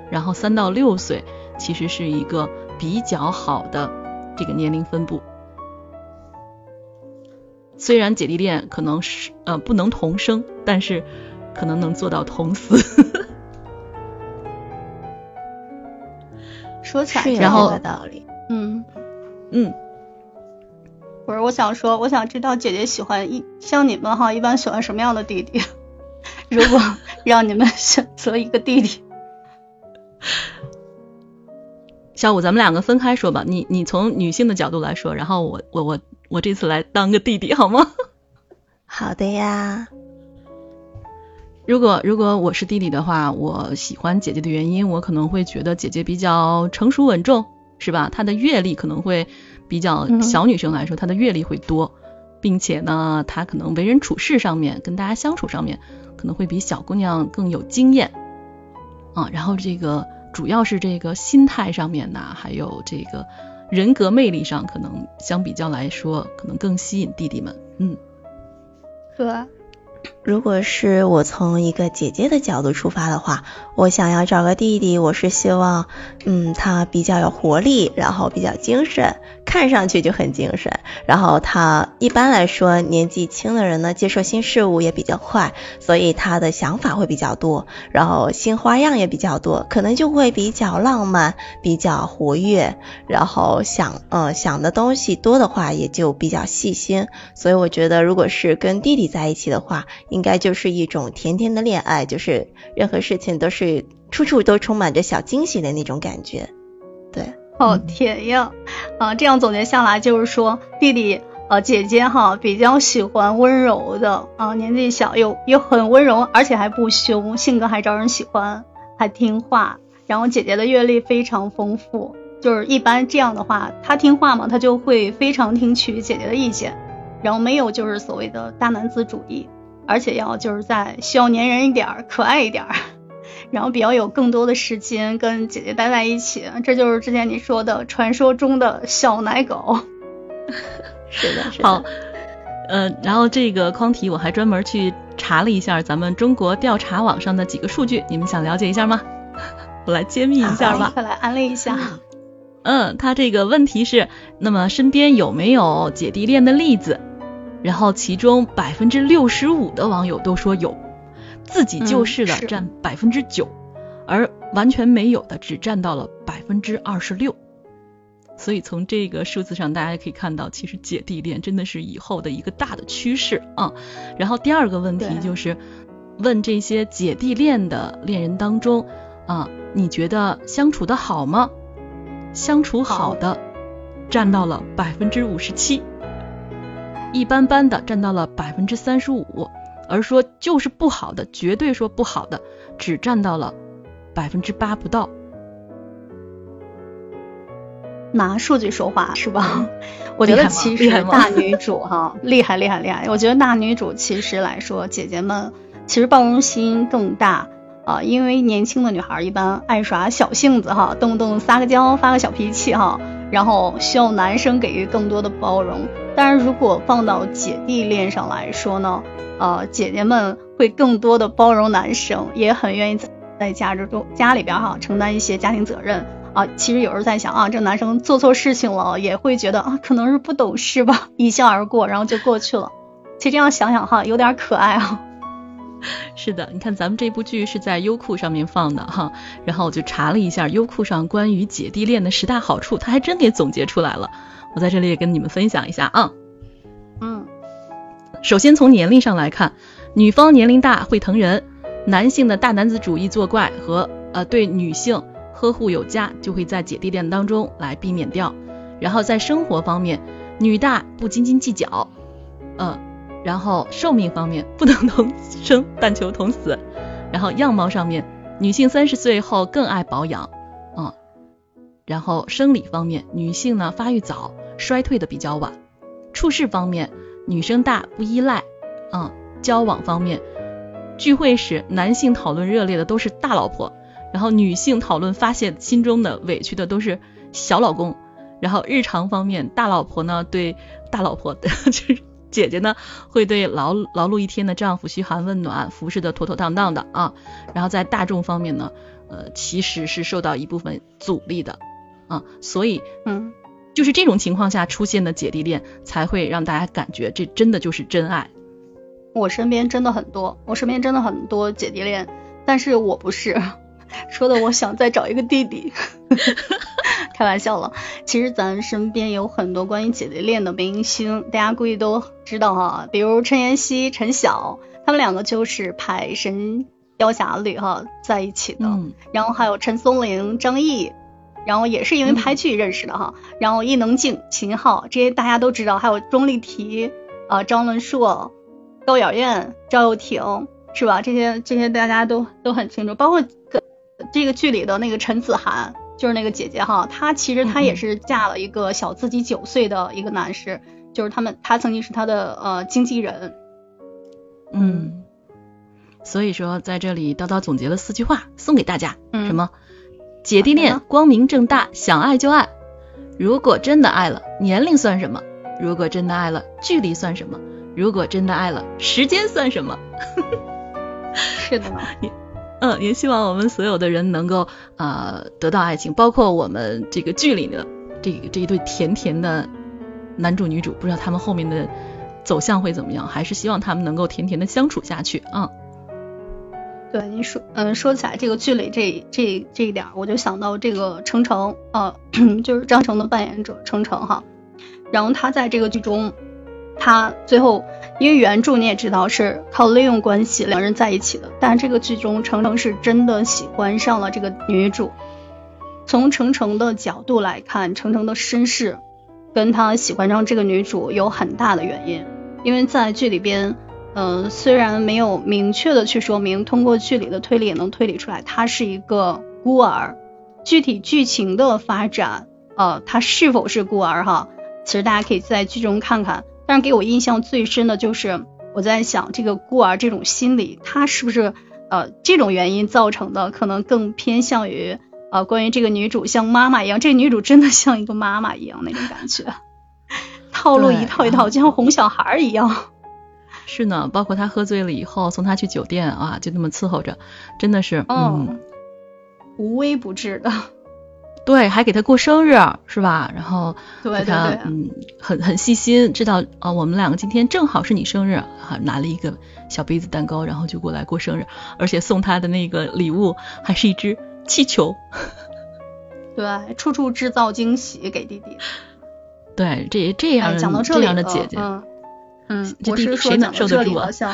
然后三到六岁其实是一个比较好的这个年龄分布。虽然姐弟恋可能是呃不能同生，但是可能能做到同死。说起来然后道理，嗯嗯。不是，我想说，我想知道姐姐喜欢一像你们哈，一般喜欢什么样的弟弟？如果 让你们选择一个弟弟，小五，咱们两个分开说吧。你你从女性的角度来说，然后我我我我这次来当个弟弟好吗？好的呀。如果如果我是弟弟的话，我喜欢姐姐的原因，我可能会觉得姐姐比较成熟稳重，是吧？她的阅历可能会。比较小女生来说，她的阅历会多，并且呢，她可能为人处事上面，跟大家相处上面，可能会比小姑娘更有经验啊。然后这个主要是这个心态上面呢，还有这个人格魅力上，可能相比较来说，可能更吸引弟弟们。嗯，对。如果是我从一个姐姐的角度出发的话，我想要找个弟弟，我是希望，嗯，他比较有活力，然后比较精神，看上去就很精神。然后他一般来说年纪轻的人呢，接受新事物也比较快，所以他的想法会比较多，然后新花样也比较多，可能就会比较浪漫，比较活跃，然后想，呃，想的东西多的话，也就比较细心。所以我觉得，如果是跟弟弟在一起的话，应该就是一种甜甜的恋爱，就是任何事情都是处处都充满着小惊喜的那种感觉。对，好甜呀！啊，这样总结下来就是说，弟弟呃姐姐哈比较喜欢温柔的啊，年纪小又又很温柔，而且还不凶，性格还招人喜欢，还听话。然后姐姐的阅历非常丰富，就是一般这样的话，他听话嘛，他就会非常听取姐姐的意见，然后没有就是所谓的大男子主义。而且要就是在需要粘人一点儿，可爱一点儿，然后比较有更多的时间跟姐姐待在一起，这就是之前你说的传说中的小奶狗。是的，是的。好，呃，然后这个框题我还专门去查了一下咱们中国调查网上的几个数据，你们想了解一下吗？我来揭秘一下吧。快来安利一下。嗯，他这个问题是，那么身边有没有姐弟恋的例子？然后其中百分之六十五的网友都说有，自己就是的占百分之九，而完全没有的只占到了百分之二十六。所以从这个数字上，大家可以看到，其实姐弟恋真的是以后的一个大的趋势啊。然后第二个问题就是问这些姐弟恋的恋人当中啊，你觉得相处的好吗？相处好的占到了百分之五十七。一般般的占到了百分之三十五，而说就是不好的，绝对说不好的，只占到了百分之八不到。拿数据说话是吧？我觉得其实大女主 哈厉害厉害厉害。我觉得大女主其实来说，姐姐们其实包容心更大啊，因为年轻的女孩一般爱耍小性子哈，动不动撒个娇发个小脾气哈，然后需要男生给予更多的包容。但是如果放到姐弟恋上来说呢，呃，姐姐们会更多的包容男生，也很愿意在在家之中家里边哈承担一些家庭责任啊。其实有时候在想啊，这男生做错事情了，也会觉得啊，可能是不懂事吧，一笑而过，然后就过去了。其实这样想想哈，有点可爱啊。是的，你看咱们这部剧是在优酷上面放的哈，然后我就查了一下优酷上关于姐弟恋的十大好处，他还真给总结出来了。我在这里也跟你们分享一下啊，嗯，首先从年龄上来看，女方年龄大会疼人，男性的大男子主义作怪和呃对女性呵护有加，就会在姐弟恋当中来避免掉。然后在生活方面，女大不斤斤计较，嗯，然后寿命方面不能同生但求同死，然后样貌上面，女性三十岁后更爱保养，嗯，然后生理方面，女性呢发育早。衰退的比较晚，处事方面女生大不依赖，嗯，交往方面聚会时男性讨论热烈的都是大老婆，然后女性讨论发泄心中的委屈的都是小老公，然后日常方面大老婆呢对大老婆 就是姐姐呢会对劳劳碌一天的丈夫嘘寒问暖，服侍的妥妥当当的啊，然后在大众方面呢，呃其实是受到一部分阻力的啊，所以嗯。就是这种情况下出现的姐弟恋，才会让大家感觉这真的就是真爱。我身边真的很多，我身边真的很多姐弟恋，但是我不是，说的我想再找一个弟弟，开玩笑了。其实咱身边有很多关于姐弟恋的明星，大家估计都知道哈，比如陈妍希、陈晓，他们两个就是拍《神雕侠侣》哈在一起的，然后还有陈松伶、张译。然后也是因为拍剧认识的哈，然后伊能静、秦昊这些大家都知道，还有钟丽缇啊、张伦硕、高圆圆、赵又廷是吧？这些这些大家都都很清楚，包括这个剧里的那个陈子涵，就是那个姐姐哈，她其实她也是嫁了一个小自己九岁的一个男士，就是他们他曾经是他的呃经纪人，嗯，所以说在这里叨叨总结了四句话送给大家，什么？姐弟恋光明正大，想爱就爱。如果真的爱了，年龄算什么？如果真的爱了，距离算什么？如果真的爱了，时间算什么？是的，也嗯，也希望我们所有的人能够呃得到爱情，包括我们这个剧里的这这一对甜甜的男主女主，不知道他们后面的走向会怎么样，还是希望他们能够甜甜的相处下去啊。对你说，嗯，说起来这个剧里这这这一点，我就想到这个程程，呃，就是张成的扮演者程程哈。然后他在这个剧中，他最后因为原著你也知道是靠利用关系两人在一起的，但这个剧中程程是真的喜欢上了这个女主。从程程的角度来看，程程的身世跟他喜欢上这个女主有很大的原因，因为在剧里边。嗯，虽然没有明确的去说明，通过剧里的推理也能推理出来，他是一个孤儿。具体剧情的发展，呃，他是否是孤儿哈？其实大家可以在剧中看看。但是给我印象最深的就是我在想这个孤儿这种心理，他是不是呃这种原因造成的？可能更偏向于呃关于这个女主像妈妈一样，这个女主真的像一个妈妈一样那种感觉，套路一套一套，就像哄小孩一样。是呢，包括他喝醉了以后送他去酒店啊，就那么伺候着，真的是嗯，无微不至的。对，还给他过生日是吧？然后给他嗯，很很细心，知道啊，我们两个今天正好是你生日，还，拿了一个小杯子蛋糕，然后就过来过生日，而且送他的那个礼物还是一只气球。对，处处制造惊喜给弟弟。对，这这样这样的姐姐，嗯嗯，我是说讲到这里了，想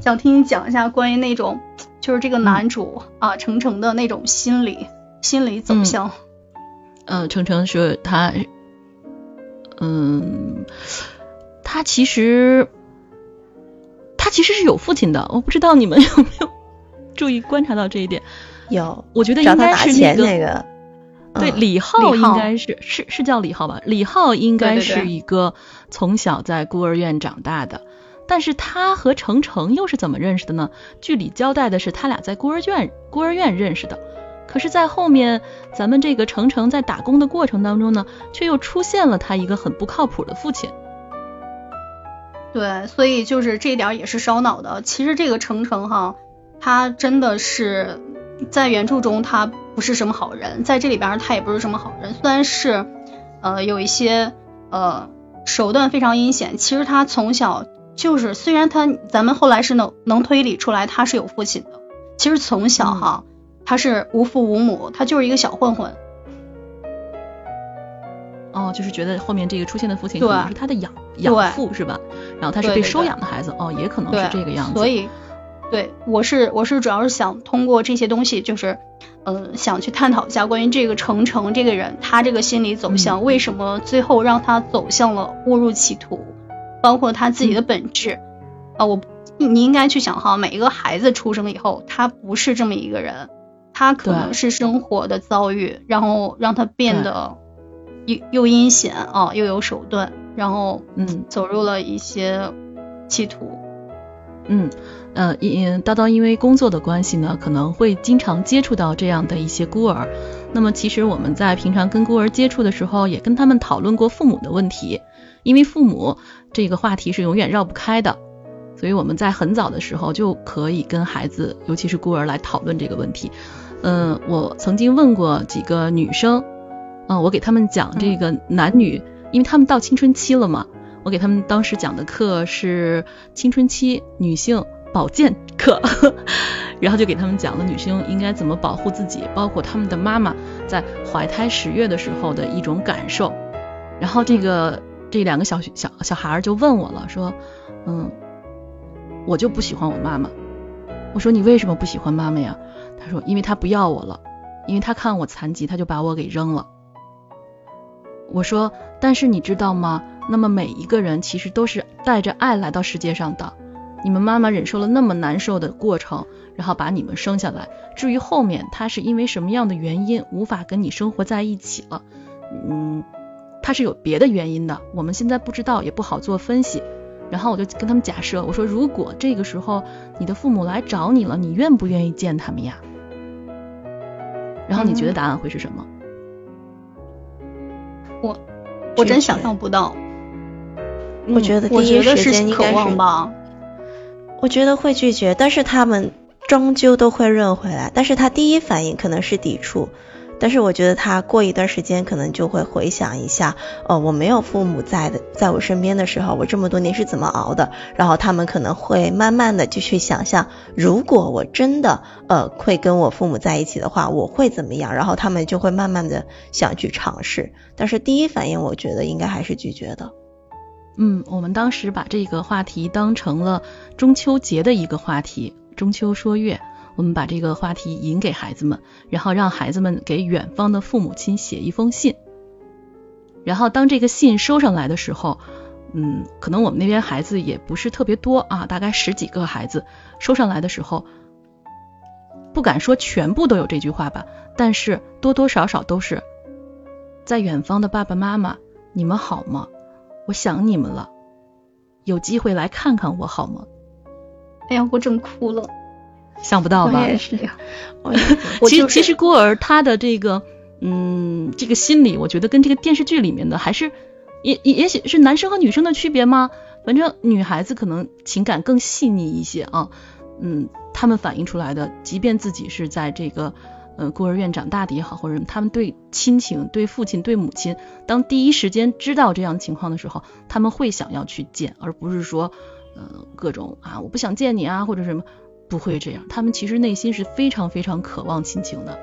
想听你讲一下关于那种就是这个男主啊程程的那种心理。心理走向，嗯，程程说他，嗯，他其实他其实是有父亲的，我不知道你们 有没有注意观察到这一点？有，我觉得应该是那个，对，李浩应该是是是叫李浩吧？李浩应该是一个从小在孤儿院长大的，但是他和程程又是怎么认识的呢？剧里交代的是他俩在孤儿院孤儿院认识的。可是，在后面，咱们这个程程在打工的过程当中呢，却又出现了他一个很不靠谱的父亲。对，所以就是这一点也是烧脑的。其实这个程程哈，他真的是在原著中他不是什么好人，在这里边他也不是什么好人。虽然是呃有一些呃手段非常阴险，其实他从小就是，虽然他咱们后来是能能推理出来他是有父亲的，其实从小哈。他是无父无母，他就是一个小混混。哦，就是觉得后面这个出现的父亲可能是他的养养父是吧？然后他是被收养的孩子，哦，也可能是这个样子。所以，对，我是我是主要是想通过这些东西，就是嗯，想去探讨一下关于这个程程这个人，他这个心理走向，为什么最后让他走向了误入歧途，包括他自己的本质啊，我你应该去想哈，每一个孩子出生以后，他不是这么一个人。他可能是生活的遭遇，然后让他变得又又阴险啊，又有手段，然后嗯，走入了一些歧途。嗯呃，因叨叨因为工作的关系呢，可能会经常接触到这样的一些孤儿。那么其实我们在平常跟孤儿接触的时候，也跟他们讨论过父母的问题，因为父母这个话题是永远绕不开的。所以我们在很早的时候就可以跟孩子，尤其是孤儿来讨论这个问题。嗯，我曾经问过几个女生，嗯，我给他们讲这个男女，因为他们到青春期了嘛，我给他们当时讲的课是青春期女性保健课，然后就给他们讲了女性应该怎么保护自己，包括他们的妈妈在怀胎十月的时候的一种感受。然后这个这两个小小小孩就问我了，说，嗯，我就不喜欢我妈妈。我说你为什么不喜欢妈妈呀？他说：“因为他不要我了，因为他看我残疾，他就把我给扔了。”我说：“但是你知道吗？那么每一个人其实都是带着爱来到世界上的。你们妈妈忍受了那么难受的过程，然后把你们生下来。至于后面他是因为什么样的原因无法跟你生活在一起了，嗯，他是有别的原因的，我们现在不知道，也不好做分析。然后我就跟他们假设，我说如果这个时候你的父母来找你了，你愿不愿意见他们呀？”然后你觉得答案会是什么？我我真想象不到。我觉得第一时间应该是吧。我觉得会拒绝，但是他们终究都会认回来。但是他第一反应可能是抵触。但是我觉得他过一段时间可能就会回想一下，哦，我没有父母在的，在我身边的时候，我这么多年是怎么熬的。然后他们可能会慢慢的就去想象，如果我真的呃会跟我父母在一起的话，我会怎么样？然后他们就会慢慢的想去尝试。但是第一反应，我觉得应该还是拒绝的。嗯，我们当时把这个话题当成了中秋节的一个话题，中秋说月。我们把这个话题引给孩子们，然后让孩子们给远方的父母亲写一封信。然后当这个信收上来的时候，嗯，可能我们那边孩子也不是特别多啊，大概十几个孩子收上来的时候，不敢说全部都有这句话吧，但是多多少少都是在远方的爸爸妈妈，你们好吗？我想你们了。有机会来看看我好吗？哎呀，我真哭了。想不到吧？我也是 呀。其实其实孤儿他的这个嗯这个心理，我觉得跟这个电视剧里面的还是也也也许是男生和女生的区别吗？反正女孩子可能情感更细腻一些啊。嗯，他们反映出来的，即便自己是在这个呃孤儿院长大的也好，或者他们对亲情、对父亲、对母亲，当第一时间知道这样情况的时候，他们会想要去见，而不是说呃各种啊我不想见你啊或者什么。不会这样，他们其实内心是非常非常渴望亲情的。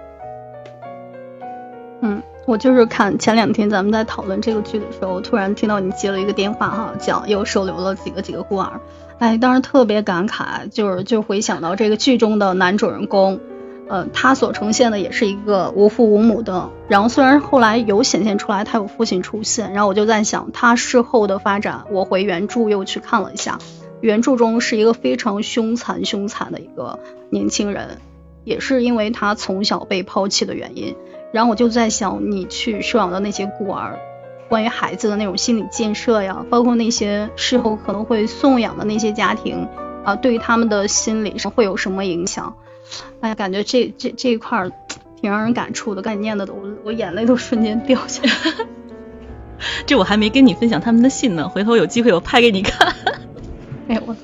嗯，我就是看前两天咱们在讨论这个剧的时候，突然听到你接了一个电话哈，讲又收留了几个几个孤儿，哎，当时特别感慨，就是就回想到这个剧中的男主人公，呃，他所呈现的也是一个无父无母的，然后虽然后来有显现出来他有父亲出现，然后我就在想他事后的发展，我回原著又去看了一下。原著中是一个非常凶残、凶残的一个年轻人，也是因为他从小被抛弃的原因。然后我就在想，你去收养的那些孤儿，关于孩子的那种心理建设呀，包括那些事后可能会送养的那些家庭啊，对于他们的心理上会有什么影响？哎呀，感觉这这这一块挺让人感触的，赶紧念的都我眼泪都瞬间掉下来。这我还没跟你分享他们的信呢，回头有机会我拍给你看。哎我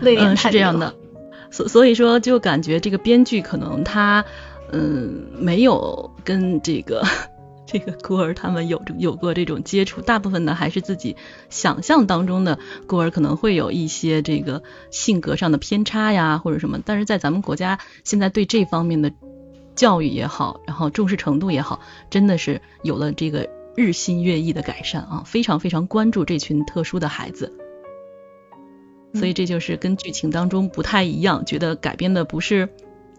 对，嗯是这样的，所所以说就感觉这个编剧可能他嗯没有跟这个 这个孤儿他们有有过这种接触，大部分呢还是自己想象当中的孤儿可能会有一些这个性格上的偏差呀或者什么，但是在咱们国家现在对这方面的教育也好，然后重视程度也好，真的是有了这个。日新月异的改善啊，非常非常关注这群特殊的孩子，所以这就是跟剧情当中不太一样，觉得改编的不是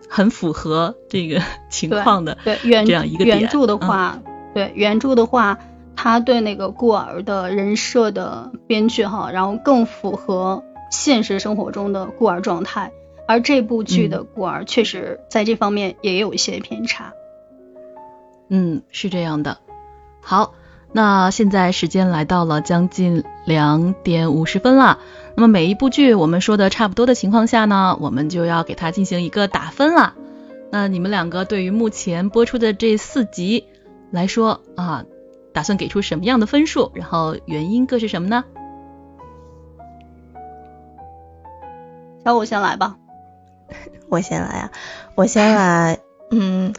很符合这个情况的。对原这样一个原著的话，对原著的话，他对那个孤儿的人设的编剧哈，然后更符合现实生活中的孤儿状态，而这部剧的孤儿确实在这方面也有一些偏差。嗯，是这样的。好，那现在时间来到了将近两点五十分了。那么每一部剧我们说的差不多的情况下呢，我们就要给它进行一个打分了。那你们两个对于目前播出的这四集来说啊，打算给出什么样的分数？然后原因各是什么呢？小五先来吧。我先来啊，我先来，嗯。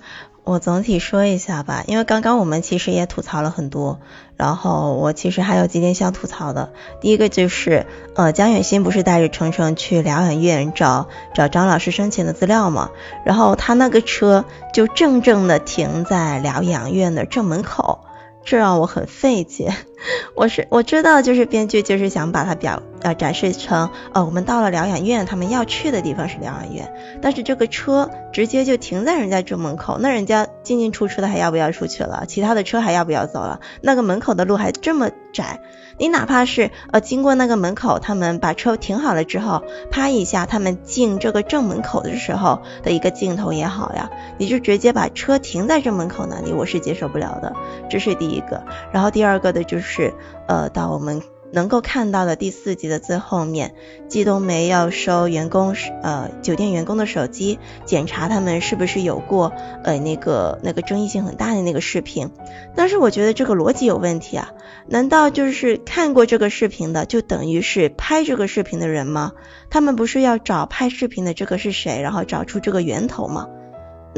我总体说一下吧，因为刚刚我们其实也吐槽了很多，然后我其实还有几点想吐槽的。第一个就是，呃，江远新不是带着程程去疗养院找找张老师申请的资料嘛，然后他那个车就正正的停在疗养院的正门口。这让我很费解，我是我知道，就是编剧就是想把它表呃展示成，呃我们到了疗养院，他们要去的地方是疗养院，但是这个车直接就停在人家住门口，那人家进进出出的还要不要出去了？其他的车还要不要走了？那个门口的路还这么窄。你哪怕是呃经过那个门口，他们把车停好了之后，拍一下他们进这个正门口的时候的一个镜头也好呀，你就直接把车停在正门口那里，我是接受不了的，这是第一个。然后第二个的就是呃到我们。能够看到的第四集的最后面，季冬梅要收员工呃酒店员工的手机，检查他们是不是有过呃那个那个争议性很大的那个视频。但是我觉得这个逻辑有问题啊，难道就是看过这个视频的就等于是拍这个视频的人吗？他们不是要找拍视频的这个是谁，然后找出这个源头吗？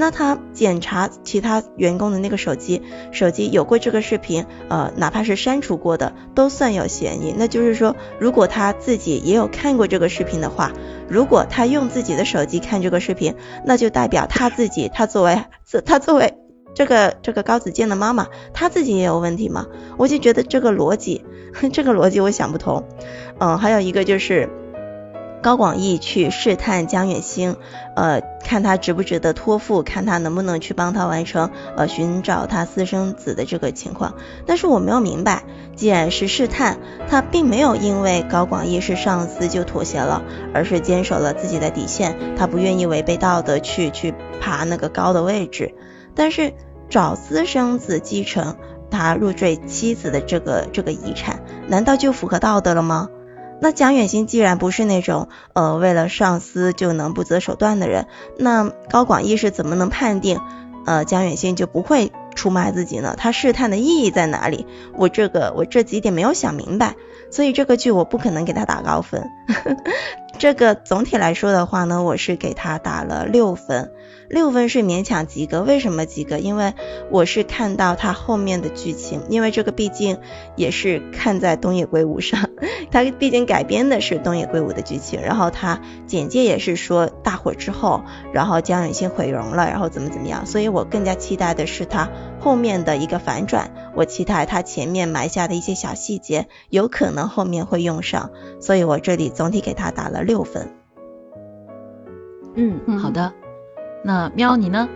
那他检查其他员工的那个手机，手机有过这个视频，呃，哪怕是删除过的，都算有嫌疑。那就是说，如果他自己也有看过这个视频的话，如果他用自己的手机看这个视频，那就代表他自己，他作为他作为这个这个高子健的妈妈，他自己也有问题吗？我就觉得这个逻辑，这个逻辑我想不通。嗯，还有一个就是。高广义去试探江远星，呃，看他值不值得托付，看他能不能去帮他完成呃寻找他私生子的这个情况。但是我没有明白，既然是试探，他并没有因为高广义是上司就妥协了，而是坚守了自己的底线，他不愿意违背道德去去爬那个高的位置。但是找私生子继承。他入赘妻子的这个这个遗产，难道就符合道德了吗？那蒋远新既然不是那种呃为了上司就能不择手段的人，那高广义是怎么能判定呃蒋远新就不会出卖自己呢？他试探的意义在哪里？我这个我这几点没有想明白，所以这个剧我不可能给他打高分。这个总体来说的话呢，我是给他打了六分。六分是勉强及格，为什么及格？因为我是看到它后面的剧情，因为这个毕竟也是看在东野圭吾上，他毕竟改编的是东野圭吾的剧情，然后他简介也是说大火之后，然后江远新毁容了，然后怎么怎么样，所以我更加期待的是他后面的一个反转，我期待他前面埋下的一些小细节有可能后面会用上，所以我这里总体给他打了六分。嗯，好的。那喵你呢？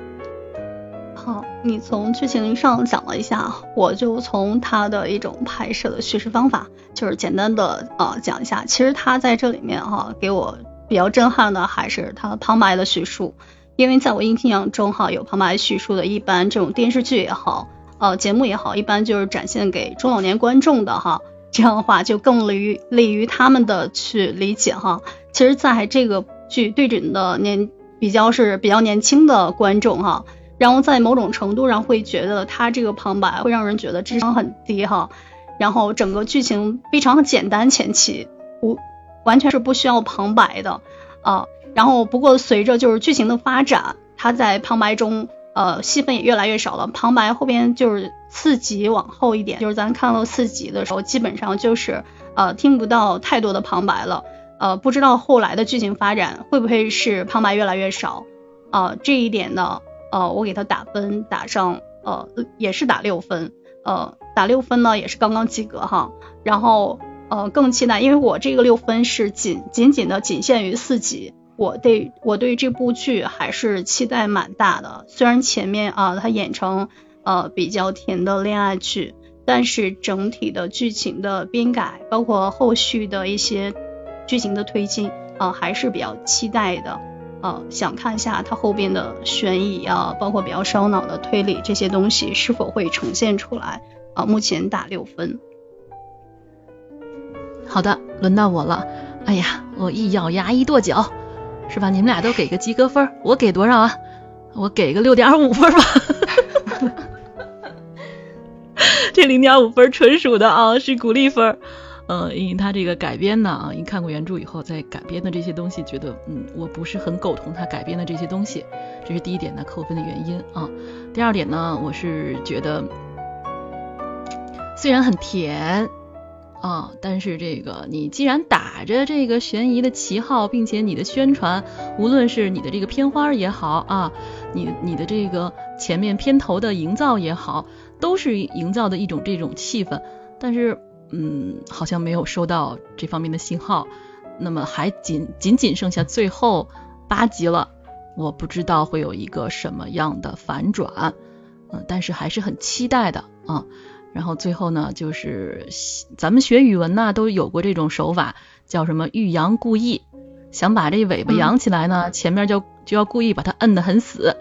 好，你从剧情上讲了一下，我就从它的一种拍摄的叙事方法，就是简单的呃讲一下。其实它在这里面哈，给我比较震撼的还是它旁白的叙述，因为在我印象中哈，有旁白叙述的，一般这种电视剧也好，呃节目也好，一般就是展现给中老年观众的哈，这样的话就更利于利于他们的去理解哈。其实在这个剧对准的年。比较是比较年轻的观众哈，然后在某种程度上会觉得他这个旁白会让人觉得智商很低哈，然后整个剧情非常简单前期不完全是不需要旁白的啊，然后不过随着就是剧情的发展，他在旁白中呃戏份也越来越少了，旁白后边就是四集往后一点，就是咱看到四集的时候，基本上就是呃听不到太多的旁白了。呃，不知道后来的剧情发展会不会是旁白越来越少啊？这一点呢，呃，我给他打分打上呃也是打六分，呃打六分呢也是刚刚及格哈。然后呃更期待，因为我这个六分是仅仅仅的仅限于四集，我对我对这部剧还是期待蛮大的。虽然前面啊它演成呃比较甜的恋爱剧，但是整体的剧情的编改，包括后续的一些。剧情的推进啊，还是比较期待的，呃，想看一下它后边的悬疑啊，包括比较烧脑的推理这些东西是否会呈现出来啊。目前打六分。好的，轮到我了。哎呀，我一咬牙一跺脚，是吧？你们俩都给个及格分，我给多少啊？我给个六点五分吧。这零点五分纯属的啊，是鼓励分。呃，因为他这个改编呢，啊，一看过原著以后，再改编的这些东西，觉得嗯，我不是很苟同他改编的这些东西，这是第一点呢，扣分的原因啊。第二点呢，我是觉得虽然很甜啊，但是这个你既然打着这个悬疑的旗号，并且你的宣传，无论是你的这个片花也好啊，你你的这个前面片头的营造也好，都是营造的一种这种气氛，但是。嗯，好像没有收到这方面的信号，那么还仅仅仅剩下最后八集了，我不知道会有一个什么样的反转，嗯，但是还是很期待的啊。然后最后呢，就是咱们学语文呢都有过这种手法，叫什么欲扬故意，想把这尾巴扬起来呢，前面就就要故意把它摁得很死。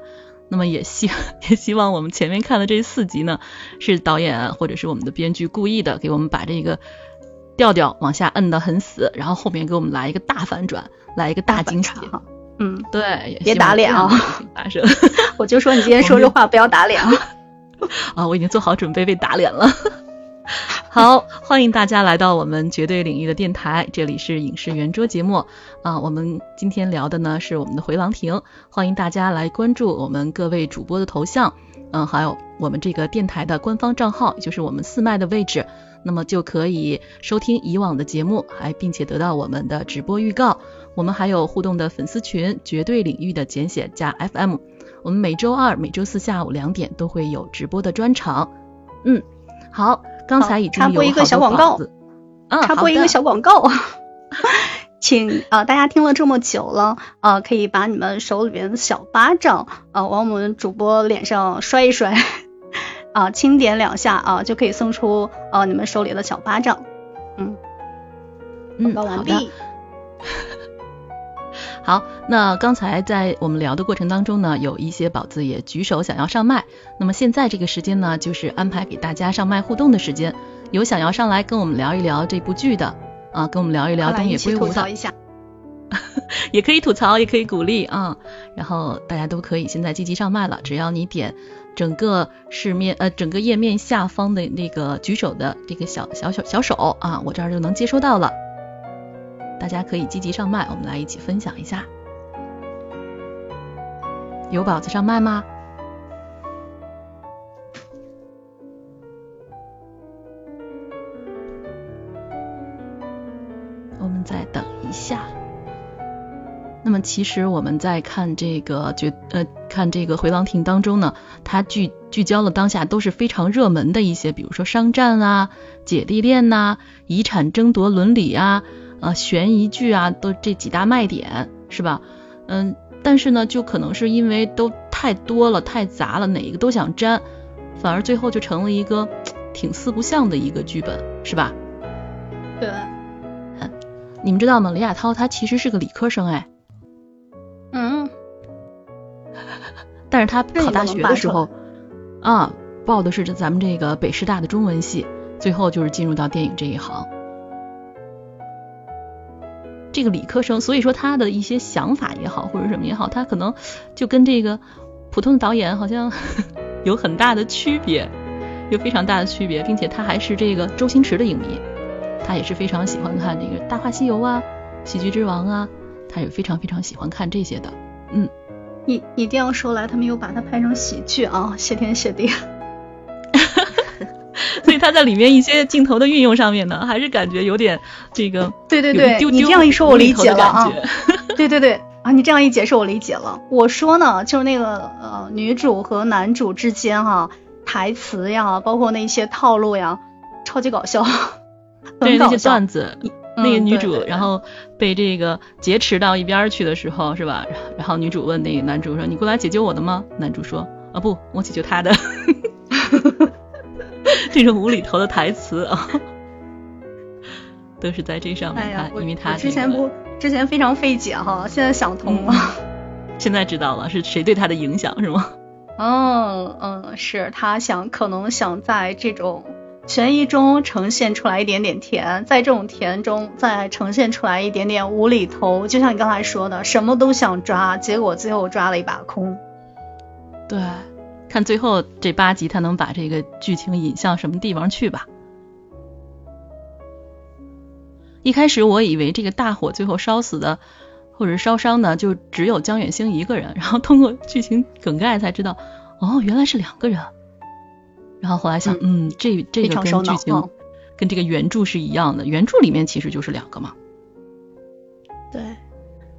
那么也希 也希望我们前面看的这四集呢，是导演或者是我们的编剧故意的，给我们把这个调调往下摁得很死，然后后面给我们来一个大反转，来一个大惊喜。嗯，对，别打脸啊！发生，我就说你今天说这话不要打脸啊！啊，我已经做好准备被打脸了。好，欢迎大家来到我们绝对领域的电台，这里是影视圆桌节目啊。我们今天聊的呢是我们的回廊亭，欢迎大家来关注我们各位主播的头像，嗯，还有我们这个电台的官方账号，也就是我们四麦的位置，那么就可以收听以往的节目，还并且得到我们的直播预告。我们还有互动的粉丝群，绝对领域的简写加 FM。我们每周二、每周四下午两点都会有直播的专场。嗯，好。刚才已经插播一个小广告，啊插播一个小广告，请啊大家听了这么久了啊，可以把你们手里边的小巴掌啊往我们主播脸上摔一摔 啊，轻点两下啊，就可以送出啊你们手里的小巴掌。嗯，广告完毕。好，那刚才在我们聊的过程当中呢，有一些宝子也举手想要上麦。那么现在这个时间呢，就是安排给大家上麦互动的时间。有想要上来跟我们聊一聊这部剧的啊，跟我们聊一聊东野圭吾的，也可以吐槽，也可以鼓励啊。然后大家都可以现在积极上麦了，只要你点整个视面呃整个页面下方的那个举手的这个小小小小手啊，我这儿就能接收到了。大家可以积极上麦，我们来一起分享一下。有宝子上麦吗？么其实我们在看这个绝呃看这个回廊亭当中呢，它聚聚焦了当下都是非常热门的一些，比如说商战啊、姐弟恋呐、遗产争夺伦理啊。啊，悬疑剧啊，都这几大卖点是吧？嗯，但是呢，就可能是因为都太多了，太杂了，哪一个都想沾，反而最后就成了一个挺四不像的一个剧本，是吧？对。你们知道吗？李亚涛他其实是个理科生哎。但是他考大学的时候啊，报的是咱们这个北师大的中文系，最后就是进入到电影这一行。这个理科生，所以说他的一些想法也好，或者什么也好，他可能就跟这个普通的导演好像 有很大的区别，有非常大的区别，并且他还是这个周星驰的影迷，他也是非常喜欢看这个《大话西游》啊，《喜剧之王》啊，他也非常非常喜欢看这些的。嗯，你你这样说来，他们又把它拍成喜剧啊，谢天谢地。所以他在里面一些镜头的运用上面呢，还是感觉有点这个，对对对，你这样一说，我理解了啊。对对对啊，你这样一解释，我理解了。我说呢，就是那个呃，女主和男主之间哈，台词呀，包括那些套路呀，超级搞笑。对那些段子，那个女主然后被这个劫持到一边去的时候，是吧？然后女主问那个男主说：“你过来解救我的吗？”男主说：“啊不，我解救他的。”这种无厘头的台词啊，都是在这上面看，因为他之前不之前非常费解哈，现在想通了，现在知道了是谁对他的影响是吗？嗯嗯，是他想可能想在这种悬疑中呈现出来一点点甜，在这种甜中再呈现出来一点点无厘头，就像你刚才说的，什么都想抓，结果最后抓了一把空。对。看最后这八集，他能把这个剧情引向什么地方去吧？一开始我以为这个大火最后烧死的或者烧伤的就只有江远星一个人，然后通过剧情梗概才知道，哦，原来是两个人。然后后来想，嗯，这这个跟剧情跟这个原著是一样的，原著里面其实就是两个嘛。对。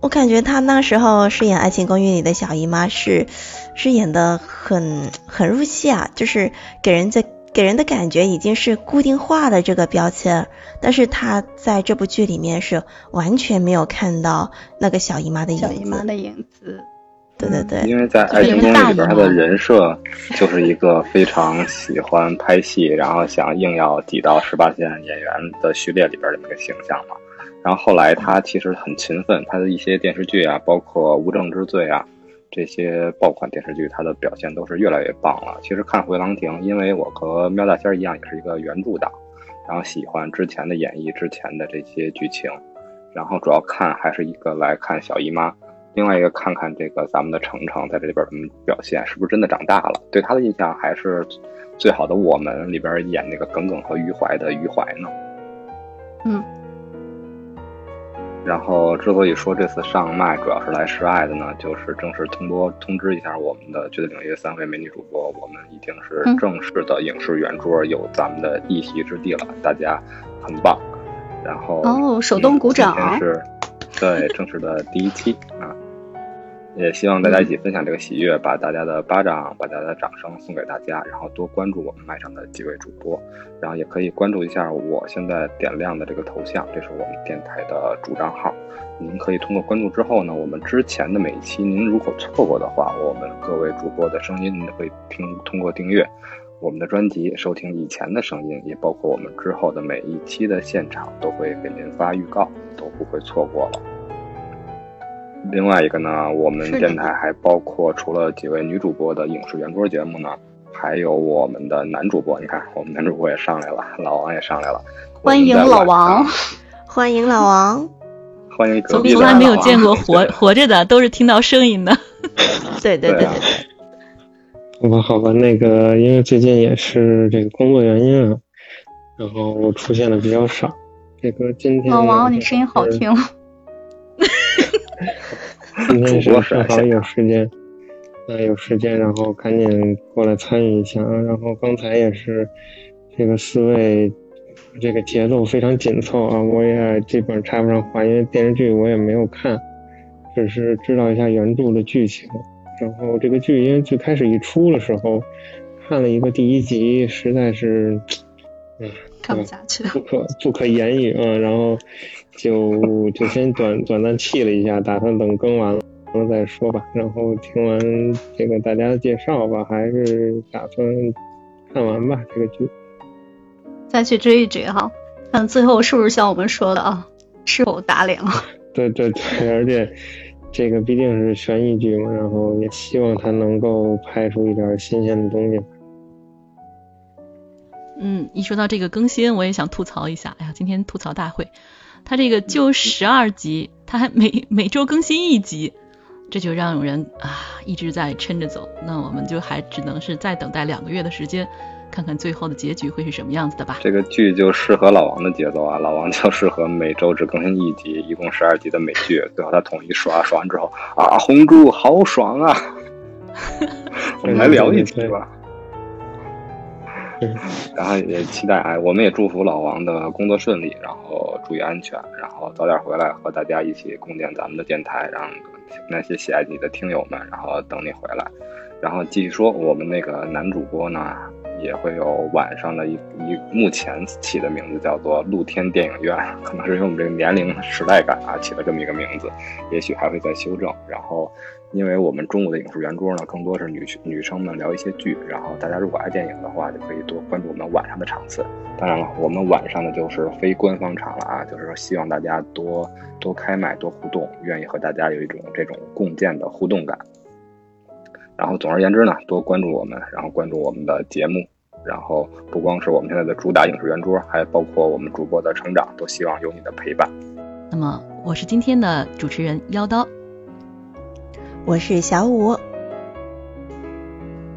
我感觉他那时候饰演《爱情公寓》里的小姨妈是是演的很很入戏啊，就是给人的给人的感觉已经是固定化的这个标签，但是他在这部剧里面是完全没有看到那个小姨妈的影子。小姨妈的影子，对对对。因为在《爱情公寓》里边，他的人设就是一个非常喜欢拍戏，然后想硬要挤到十八线演员的序列里边的那个形象嘛。然后后来他其实很勤奋，他的一些电视剧啊，包括《无证之罪》啊，这些爆款电视剧，他的表现都是越来越棒了。其实看《回廊亭》，因为我和喵大仙一样，也是一个原著党，然后喜欢之前的演绎，之前的这些剧情，然后主要看还是一个来看小姨妈，另外一个看看这个咱们的程程在这里边怎么表现，是不是真的长大了？对他的印象还是最好的《我们》里边演那个耿耿和余淮的余淮呢。嗯。然后，之所以说这次上麦主要是来示爱的呢，就是正式通播通知一下我们的绝对领域三位美女主播，我们已经是正式的影视圆桌，有咱们的一席之地了，大家很棒。然后哦，手动鼓掌，是，对，正式的第一期啊。也希望大家一起分享这个喜悦，把大家的巴掌、把大家的掌声送给大家，然后多关注我们麦上的几位主播，然后也可以关注一下我现在点亮的这个头像，这是我们电台的主账号。您可以通过关注之后呢，我们之前的每一期您如果错过的话，我们各位主播的声音您会听通过订阅我们的专辑收听以前的声音，也包括我们之后的每一期的现场都会给您发预告，都不会错过了。另外一个呢，我们电台还包括除了几位女主播的影视圆桌节目呢，还有我们的男主播。你看，我们男主播也上来了，老王也上来了。欢迎老王，欢迎老王，欢迎隔壁从来没有见过 活活着的，都是听到声音的。对对对对。好吧，好吧，那个因为最近也是这个工作原因啊，然后出现的比较少。这个今天老王，你声音好听。今天是正好有时间，啊，有时间，然后赶紧过来参与一下啊。然后刚才也是这个四位，这个节奏非常紧凑啊，我也基本插不上话，因为电视剧我也没有看，只是知道一下原著的剧情。然后这个剧因为最开始一出的时候，看了一个第一集，实在是，嗯，看不下去，不可不可言语啊。然后。就就先短短暂弃了一下，打算等更完了再说吧。然后听完这个大家的介绍吧，还是打算看完吧这个剧，再去追一追哈，看最后是不是像我们说的啊，是否打脸了？对对对，而且这个毕竟是悬疑剧嘛，然后也希望他能够拍出一点新鲜的东西。嗯，一说到这个更新，我也想吐槽一下。哎呀，今天吐槽大会。他这个就十二集，它还每每周更新一集，这就让人啊一直在撑着走。那我们就还只能是再等待两个月的时间，看看最后的结局会是什么样子的吧。这个剧就适合老王的节奏啊，老王就适合每周只更新一集，一共十二集的美剧，最后他统一刷，刷完之后啊，红猪好爽啊！我们来聊一期吧。然后也期待哎，我们也祝福老王的工作顺利，然后注意安全，然后早点回来和大家一起共建咱们的电台，让那些喜爱你的听友们，然后等你回来。然后继续说，我们那个男主播呢，也会有晚上的一一目前起的名字叫做露天电影院，可能是因为我们这个年龄时代感啊，起了这么一个名字，也许还会再修正。然后。因为我们中午的影视圆桌呢，更多是女女生们聊一些剧，然后大家如果爱电影的话，就可以多关注我们晚上的场次。当然了，我们晚上的就是非官方场了啊，就是说希望大家多多开麦、多互动，愿意和大家有一种这种共建的互动感。然后总而言之呢，多关注我们，然后关注我们的节目，然后不光是我们现在的主打影视圆桌，还包括我们主播的成长，都希望有你的陪伴。那么，我是今天的主持人妖刀。我是小五，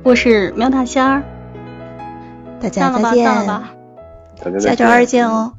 我是喵大仙儿，大家再见，大家下周二见哦。